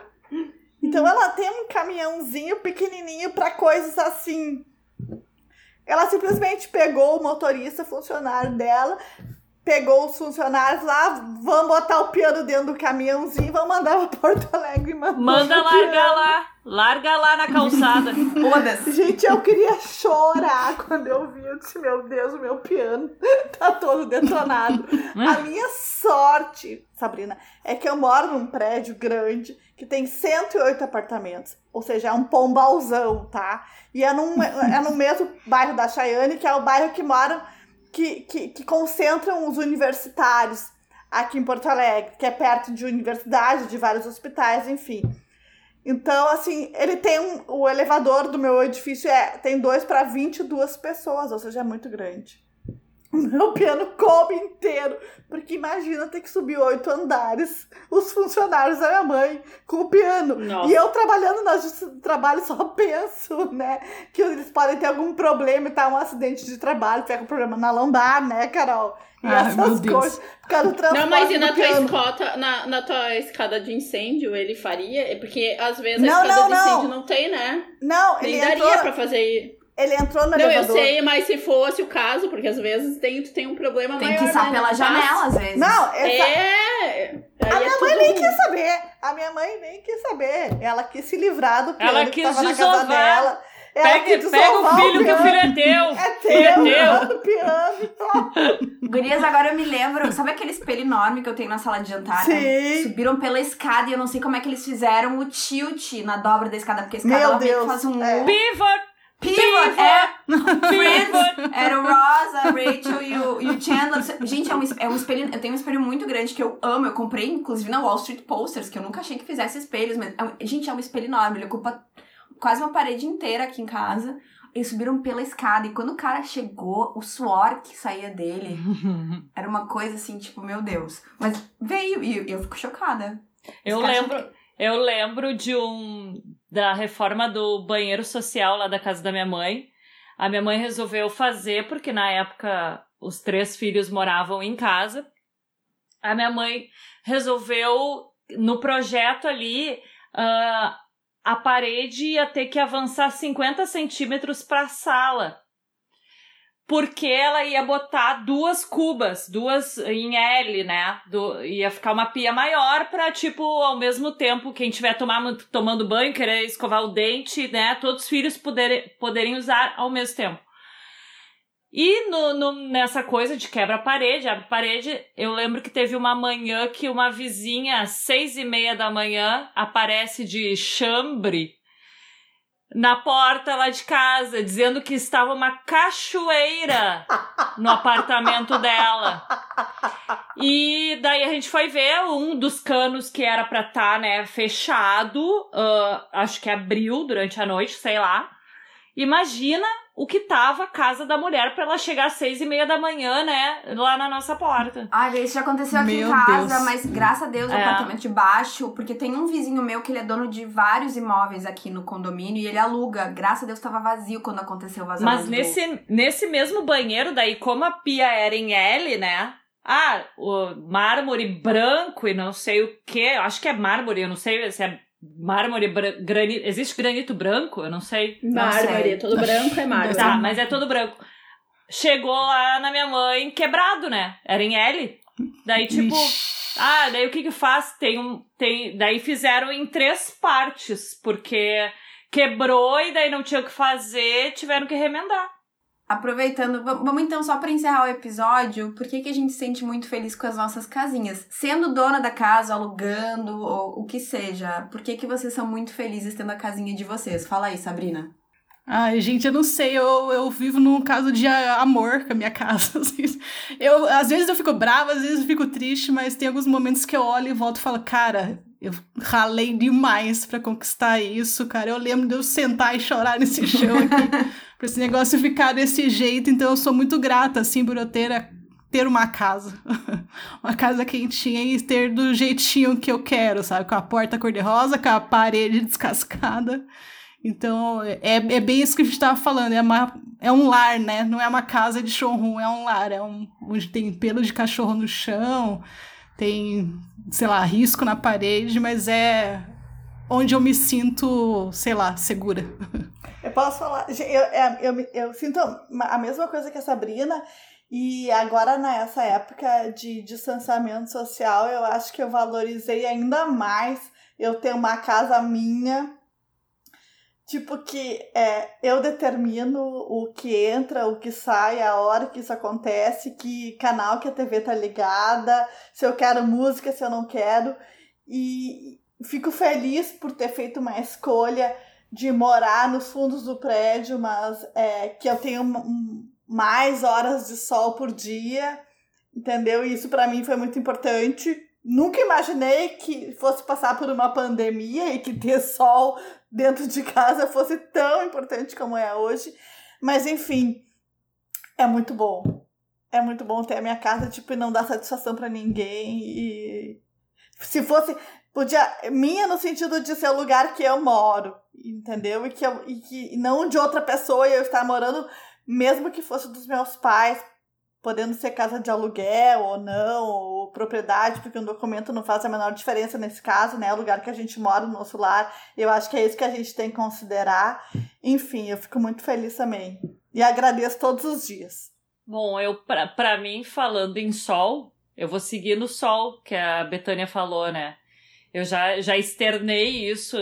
Então ela tem um caminhãozinho pequenininho pra coisas assim. Ela simplesmente pegou o motorista, funcionário dela, pegou os funcionários lá, vamos botar o piano dentro do caminhãozinho e vamos mandar pra Porto Alegre e mandar Manda largar lá. Larga lá na calçada. Foda-se. Gente, eu queria chorar quando eu vi. Eu disse, meu Deus, o meu piano tá todo detonado. A minha sorte, Sabrina, é que eu moro num prédio grande que tem 108 apartamentos. Ou seja, é um pombalzão, tá? E é, num, é no mesmo bairro da Chayane, que é o bairro que moram, que, que, que concentram os universitários aqui em Porto Alegre, que é perto de universidade, de vários hospitais, enfim. Então, assim, ele tem um. O elevador do meu edifício é, tem dois para 22 pessoas, ou seja, é muito grande. O meu piano coube inteiro. Porque imagina ter que subir oito andares, os funcionários da minha mãe com o piano. Nossa. E eu trabalhando na justiça do trabalho só penso, né? Que eles podem ter algum problema e tá um acidente de trabalho, pega um problema na lombar, né, Carol? E Ai, meu essas Deus. coisas. Por causa do transporte Não, mas e na tua, escota, na, na tua escada de incêndio ele faria? É Porque às vezes Não, a escada não, de não. incêndio não tem, né? Não, ele Nem daria entrou, pra fazer. Ele entrou no Não, eu elevador. sei, mas se fosse o caso, porque às vezes tem, tu tem um problema Tem maior. que sair né? pela Não janela, às vezes. Não, essa, É! A minha mãe nem quis saber. A minha mãe nem quis saber. Ela quis se livrar do piano Ela que quis tava na desovar. casa dela. Ela Pega, quis pega o filho, que o filho é teu. É Filho é teu, teu. o piano. Gurias, agora eu me lembro. Sabe aquele espelho enorme que eu tenho na sala de jantar? né? Sim. Subiram pela escada e eu não sei como é que eles fizeram o tilt na dobra da escada, porque a escada Meu ela meio que Deus, faz um é. U. Pivot, Pivot, é. pivot. Era o Ross, a Rachel e o, e o Chandler. Gente, é um, é um espelho. Eu tenho um espelho muito grande que eu amo. Eu comprei, inclusive, na Wall Street Posters, que eu nunca achei que fizesse espelhos, mas. é um- gente, é um espelho enorme. Ele ocupa quase uma parede inteira aqui em casa. Eles subiram pela escada e quando o cara chegou, o suor que saía dele era uma coisa assim, tipo, meu Deus. Mas veio e eu fico chocada. Eu Os lembro, eu lembro de um da reforma do banheiro social lá da casa da minha mãe. A minha mãe resolveu fazer porque na época os três filhos moravam em casa. A minha mãe resolveu no projeto ali ah, a parede ia ter que avançar 50 centímetros para a sala. Porque ela ia botar duas cubas, duas em L, né? Do, ia ficar uma pia maior pra, tipo, ao mesmo tempo, quem tomar, tomando banho, querer escovar o dente, né? Todos os filhos poderem, poderem usar ao mesmo tempo. E no, no- nessa coisa de quebra-parede, abre-parede, eu lembro que teve uma manhã que uma vizinha, às seis e meia da manhã, aparece de chambre na porta lá de casa, dizendo que estava uma cachoeira no apartamento dela. E daí a gente foi ver um dos canos que era pra estar, né, fechado, ah, acho que abriu durante a noite, sei lá. Imagina o que tava a casa da mulher pra ela chegar às seis e meia da manhã, né, lá na nossa porta. Ah, isso já aconteceu aqui Meu em casa, Deus. mas graças a Deus o É. apartamento de baixo, porque tem um vizinho meu que ele é dono de vários imóveis aqui no condomínio e ele aluga. Graças a Deus tava vazio quando aconteceu o vazamento. Mas nesse, nesse mesmo banheiro, daí, como a pia era em L, né? Ah, o mármore branco e não sei o que. Acho que é mármore, eu não sei se é mármore, granito. Existe granito branco? Eu não sei. Mármore, todo branco é mármore. Tá, mas é todo branco. Chegou lá na minha mãe quebrado, né? Era em L. Daí, tipo, Ixi. ah, daí o que que faz? Tem um. Tem, daí fizeram em três partes, porque quebrou e daí não tinha o que fazer, tiveram que remendar. Aproveitando, va- vamos então só para encerrar o episódio, por que, que a gente se sente muito feliz com as nossas casinhas? Sendo dona da casa, alugando, ou o que seja, por que, que vocês são muito felizes tendo a casinha de vocês? Fala aí, Sabrina. Ai, gente, eu não sei, eu, eu vivo num caso de a- amor com a minha casa. assim. Eu, às vezes eu fico brava, às vezes eu fico triste, mas tem alguns momentos que eu olho e volto e falo, cara, eu ralei demais pra conquistar isso, cara. Eu lembro de eu sentar e chorar nesse chão aqui, pra esse negócio ficar desse jeito, então eu sou muito grata, assim, por eu ter, ter uma casa. uma casa quentinha e ter do jeitinho que eu quero, sabe? Com a porta cor-de-rosa, com a parede descascada. Então, é, é bem isso que a gente estava falando. É, uma, é um lar, né? Não é uma casa de showroom, é um lar. É um, onde tem pelo de cachorro no chão, tem, sei lá, risco na parede, mas é onde eu me sinto, sei lá, segura. Posso falar, eu, é, eu, eu sinto a mesma coisa que a Sabrina, e agora nessa época de distanciamento social, eu acho que eu valorizei ainda mais eu ter uma casa minha. Tipo que é, eu determino o que entra, o que sai, a hora que isso acontece, que canal que a TV tá ligada, se eu quero música, se eu não quero. E fico feliz por ter feito uma escolha de morar nos fundos do prédio, mas é, que eu tenho mais horas de sol por dia, entendeu? E isso para mim foi muito importante. Nunca imaginei que fosse passar por uma pandemia e que ter sol dentro de casa fosse tão importante como é hoje. Mas enfim, é muito bom. É muito bom ter a minha casa, tipo, e não dar satisfação para ninguém. E se fosse podia minha no sentido de ser o lugar que eu moro, entendeu? E que eu e que não de outra pessoa eu estar morando mesmo que fosse dos meus pais, podendo ser casa de aluguel ou não, ou propriedade, porque um documento não faz a menor diferença nesse caso, né? O lugar que a gente mora, o nosso lar. Eu acho que é isso que a gente tem que considerar. Enfim, eu fico muito feliz também. E agradeço todos os dias. Bom, eu, pra mim, falando em sol, eu vou seguir no sol, que a Betânia falou, né? Eu já, já externei isso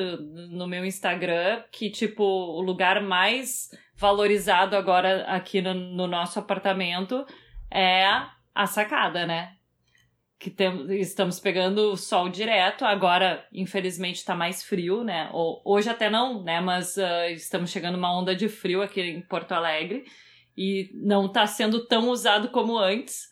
no meu Instagram, que, tipo, o lugar mais valorizado agora aqui no, no nosso apartamento é a sacada, né? Que tem, estamos pegando o sol direto, agora, infelizmente, tá mais frio, né? Ou, hoje até não, né? Mas ah, estamos chegando uma onda de frio aqui em Porto Alegre e não tá sendo tão usado como antes.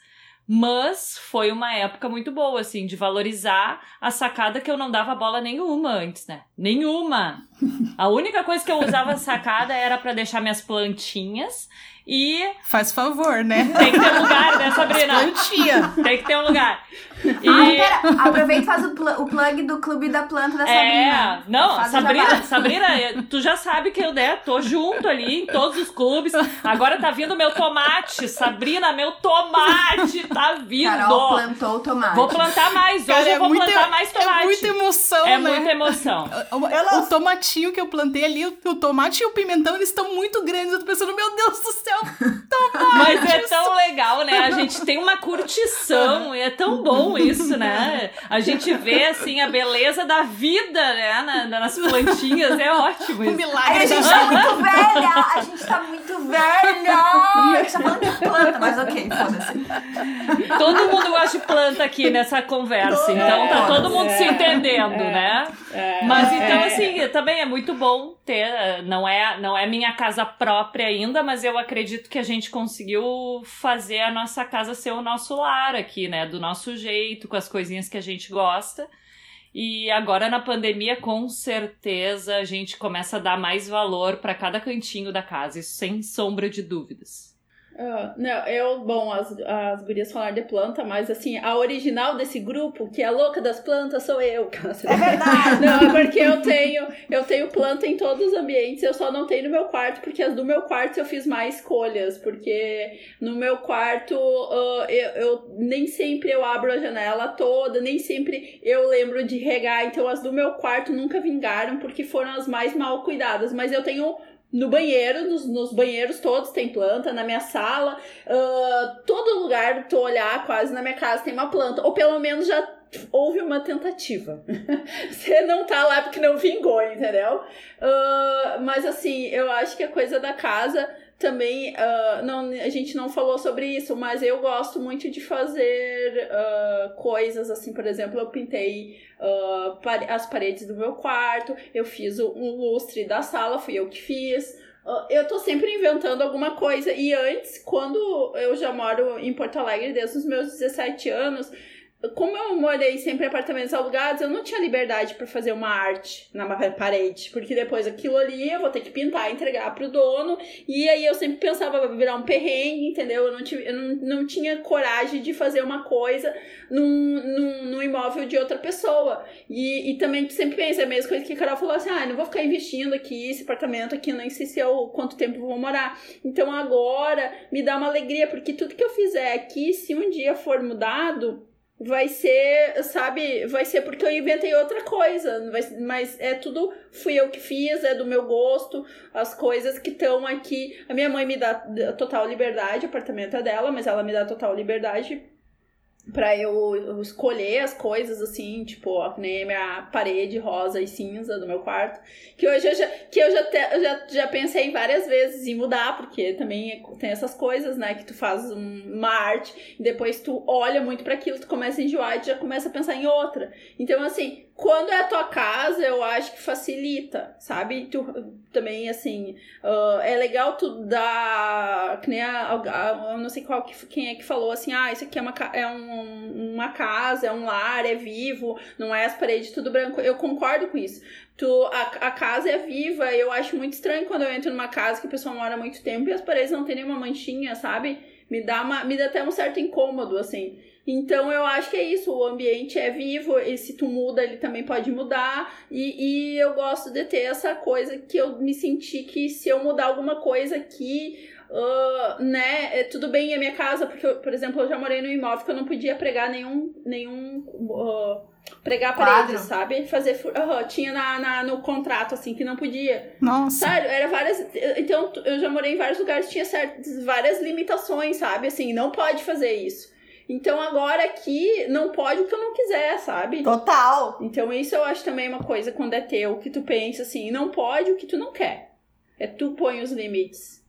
Mas foi uma época muito boa, assim, de valorizar a sacada que eu não dava bola nenhuma antes, né? Nenhuma! A única coisa que eu usava sacada era para deixar minhas plantinhas e Faz favor, né? tem que ter um lugar, né, Sabrina? Plantia. Tem que ter um lugar. E... Ai, pera, aproveita e faz o, pl- o plug do Clube da Planta da Sabrina. É, não, Faz Sabrina. Sabrina, tu já sabe que eu né, tô junto ali em todos os clubes. Agora tá vindo meu tomate, Sabrina, meu tomate tá vindo. Carol plantou o tomate. Vou plantar mais, hoje Cara, eu vou muita- plantar mais tomate. É muita emoção, É né? muita emoção. O, Ela- o tomatinho que eu plantei ali, o, tomate e o pimentão, eles estão muito grandes. Eu tô pensando, meu Deus do céu, Mas é tão legal, né? A gente tem uma curtição e é tão bom isso, né? A gente vê, assim, a beleza da vida, né? na- nas plantinhas, é ótimo isso. milagre. Ai, a gente tá muito velha! A gente tá muito velha! A gente tá falando de planta, mas ok, foda-se. Todo mundo gosta de planta aqui nessa conversa, então tá todo mundo se entendendo, né? É, Mas é, então, assim, também é muito bom ter. Não é, não é minha casa própria ainda, mas eu acredito que a gente conseguiu fazer a nossa casa ser o nosso lar aqui, né? Do nosso jeito, com as coisinhas que a gente gosta. E agora na pandemia, com certeza, a gente começa a dar mais valor para cada cantinho da casa, isso sem sombra de dúvidas. Ah, não, eu, bom, as, as gurias falaram de planta, mas assim, a original desse grupo, que é a louca das plantas, sou eu. É verdade. Não, é porque eu tenho, eu tenho planta em todos os ambientes, eu só não tenho no meu quarto, porque as do meu quarto eu fiz mais escolhas, porque no meu quarto ah, eu, eu nem sempre eu abro a janela toda, nem sempre eu lembro de regar, então as do meu quarto nunca vingaram, porque foram as mais mal cuidadas, mas eu tenho no banheiro, nos, nos banheiros todos tem planta, na minha sala, ah, todo lugar tu olhar quase na minha casa tem uma planta, ou pelo menos já houve uma tentativa. Você não tá lá porque não vingou, entendeu? Ah, mas assim, eu acho que a coisa da casa também, uh, não, a gente não falou sobre isso, mas eu gosto muito de fazer uh, coisas assim, por exemplo, eu pintei uh, as paredes do meu quarto, eu fiz um lustre da sala, fui eu que fiz. eu tô sempre inventando alguma coisa. E antes, quando eu já moro em Porto Alegre desde os meus 17 anos, como eu morei sempre em apartamentos alugados, eu não tinha liberdade para fazer uma arte na parede, porque depois aquilo ali eu vou ter que pintar, entregar pro dono, e aí eu sempre pensava virar um perrengue, entendeu? Eu não, tive, eu não, não tinha coragem de fazer uma coisa num, num, num imóvel de outra pessoa. E, e também sempre pensa, a mesma coisa que a Carol falou assim: ah, não vou ficar investindo aqui, esse apartamento aqui, nem sei se eu quanto tempo vou morar. Então agora me dá uma alegria, porque tudo que eu fizer aqui, se um dia for mudado vai ser, sabe, vai ser porque eu inventei outra coisa, mas é tudo fui eu que fiz, é do meu gosto, as coisas que estão aqui. A minha mãe me dá total liberdade, o apartamento é dela, mas ela me dá total liberdade para eu escolher as coisas assim, tipo, nem a minha parede rosa e cinza do meu quarto, que hoje eu já que eu já, te, eu já, já pensei várias vezes em mudar, porque também tem essas coisas, né, que tu faz uma arte e depois tu olha muito para aquilo, tu começa a enjoar e já começa a pensar em outra. Então assim, quando é a tua casa, eu acho que facilita, sabe? Tu, também, assim, uh, é legal tu dar. Que nem a, a, eu não sei qual que, quem é que falou assim: ah, isso aqui é uma, é um, uma casa, é um lar, é vivo, não é as paredes tudo branco. Eu concordo com isso. Tu, a, a casa é viva, eu acho muito estranho quando eu entro numa casa que a pessoa mora muito tempo e as paredes não tem nenhuma manchinha, sabe? Me dá, uma, me dá até um certo incômodo, assim. Então eu acho que é isso, o ambiente é vivo, e se tu muda, ele também pode mudar. E, e eu gosto de ter essa coisa que eu me senti que se eu mudar alguma coisa aqui, uh, né, é tudo bem, é minha casa, porque, eu, por exemplo, eu já morei num imóvel que eu não podia pregar nenhum. nenhum uh, pregar paredes, sabe? Fazer. Tinha na, na, no contrato, assim, que não podia. Nossa. Sério, era várias. Então, eu já morei em vários lugares, tinha certas, várias limitações, sabe? Assim, não pode fazer isso. Então agora aqui não pode o que eu não quiser, sabe? Total. Então isso eu acho também uma coisa quando é teu, que tu pensa assim, não pode o que tu não quer. É tu põe os limites.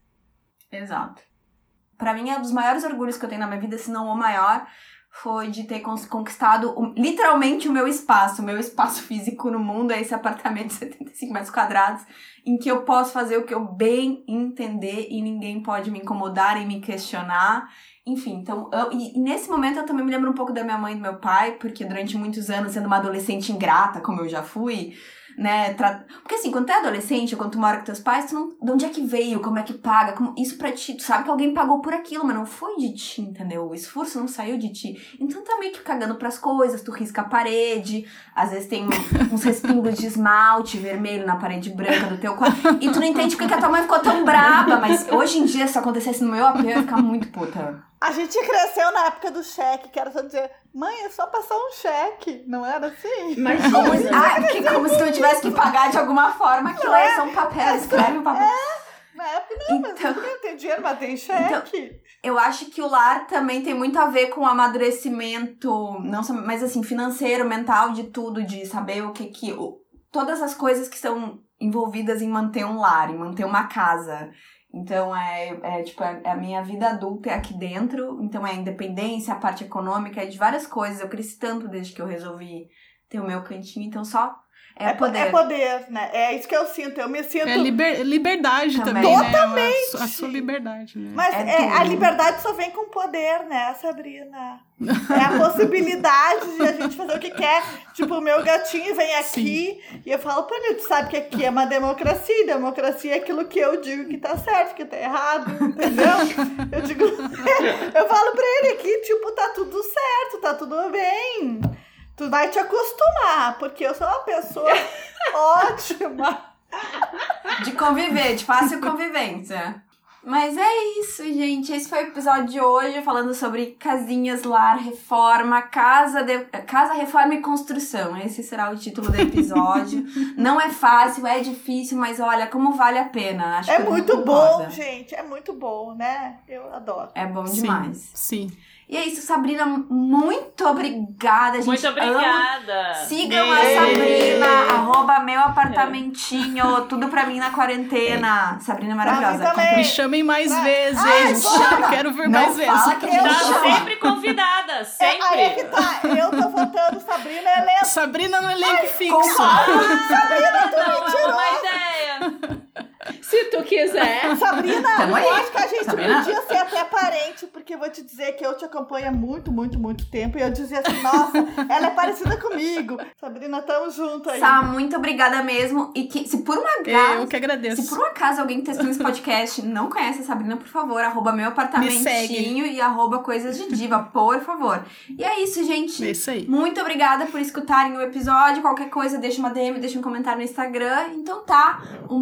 Exato. Para mim é um dos maiores orgulhos que eu tenho na minha vida, se não o maior, foi de ter conquistado literalmente o meu espaço, o meu espaço físico no mundo, é esse apartamento de 75 metros quadrados, em que eu posso fazer o que eu bem entender e ninguém pode me incomodar e me questionar. Enfim, então, eu, e, nesse momento eu também me lembro um pouco da minha mãe e do meu pai, porque durante muitos anos, sendo uma adolescente ingrata, como eu já fui, né? Tra... Porque assim, quando tu é adolescente, quando tu mora com teus pais, tu não. De onde é que veio? Como é que paga? Como... Isso pra ti, tu sabe que alguém pagou por aquilo, mas não foi de ti, entendeu? O esforço não saiu de ti. Então tá meio que cagando pras coisas, tu risca a parede, às vezes tem uns respingos de esmalte vermelho na parede branca do teu quarto. E tu não entende porque que a tua mãe ficou tão braba, mas hoje em dia, se acontecesse no meu AP, eu ia ficar muito puta. A gente cresceu na época do cheque, que era só dizer, mãe, é só passar um cheque, não era assim? Mas como, ah, que, como se tu tivesse que pagar de alguma forma, aquilo é, é só um papel, é, escreve um papel. É, na época não, então, mas não tem dinheiro, mas tem cheque. Então, eu acho que o lar também tem muito a ver com o amadurecimento, não só, mas assim, financeiro, mental, de tudo, de saber o que que... O, todas as coisas que estão envolvidas em manter um lar, em manter uma casa então, é, é tipo, é, a minha vida adulta é aqui dentro. Então, é a independência, a parte econômica, é de várias coisas. Eu cresci tanto desde que eu resolvi ter o meu cantinho. Então, só é, é poder. É poder, né? É isso que eu sinto. Eu me sinto. É liber, liberdade também. também né? Totalmente. Né? A, sua liberdade, né? Mas é é, a liberdade só vem com poder, né, Sabrina? É a possibilidade de a gente fazer o que quer. Tipo, o meu gatinho vem aqui Sim. e eu falo pra ele: tu sabe que aqui é uma democracia. Democracia é aquilo que eu digo que tá certo, que tá errado, entendeu? Eu digo. eu falo pra ele aqui: tipo, tá tudo certo, tá tudo bem. Tu vai te acostumar, porque eu sou uma pessoa ótima. De conviver, de fácil convivência. Mas é isso, gente. Esse foi o episódio de hoje falando sobre casinhas, lar, reforma, casa, de... casa, reforma e construção. Esse será o título do episódio. Não é fácil, é difícil, mas olha como vale a pena. Acho é muito bom, gente. É muito bom, né? Eu adoro. É bom demais. Sim. sim. E é isso, Sabrina, muito obrigada, gente. Muito ama. obrigada. Sigam a Ei. Sabrina, arroba meu apartamentinho, tudo pra mim na quarentena. Sabrina é maravilhosa. Me chamem mais vezes. ai, chama. Quero ver Não mais vezes. a Tá chamo. sempre convidada, É, sempre. aí é que tá. Eu tô votando Sabrina Helena. Sabrina no elenco fixo. Não, é uma ideia. Se tu quiser. Sabrina, Tamo aí. eu acho que a gente Sabrina. podia ser até parente, porque eu vou te dizer que eu te acompanho há muito, muito, muito tempo. E eu dizia assim, nossa, ela é parecida comigo. Sabrina, tamo junto aí. Sá, muito obrigada mesmo. E que se por um acaso. Eu que agradeço. Se por um acaso alguém que tá assistindo esse podcast não conhece a Sabrina, por favor, arroba meu apartamentinho e arroba coisas de diva, por favor. E é isso, gente. É isso aí. Muito obrigada por escutarem o episódio. Qualquer coisa, deixa uma DM, deixa um comentário no Instagram. Então tá. Um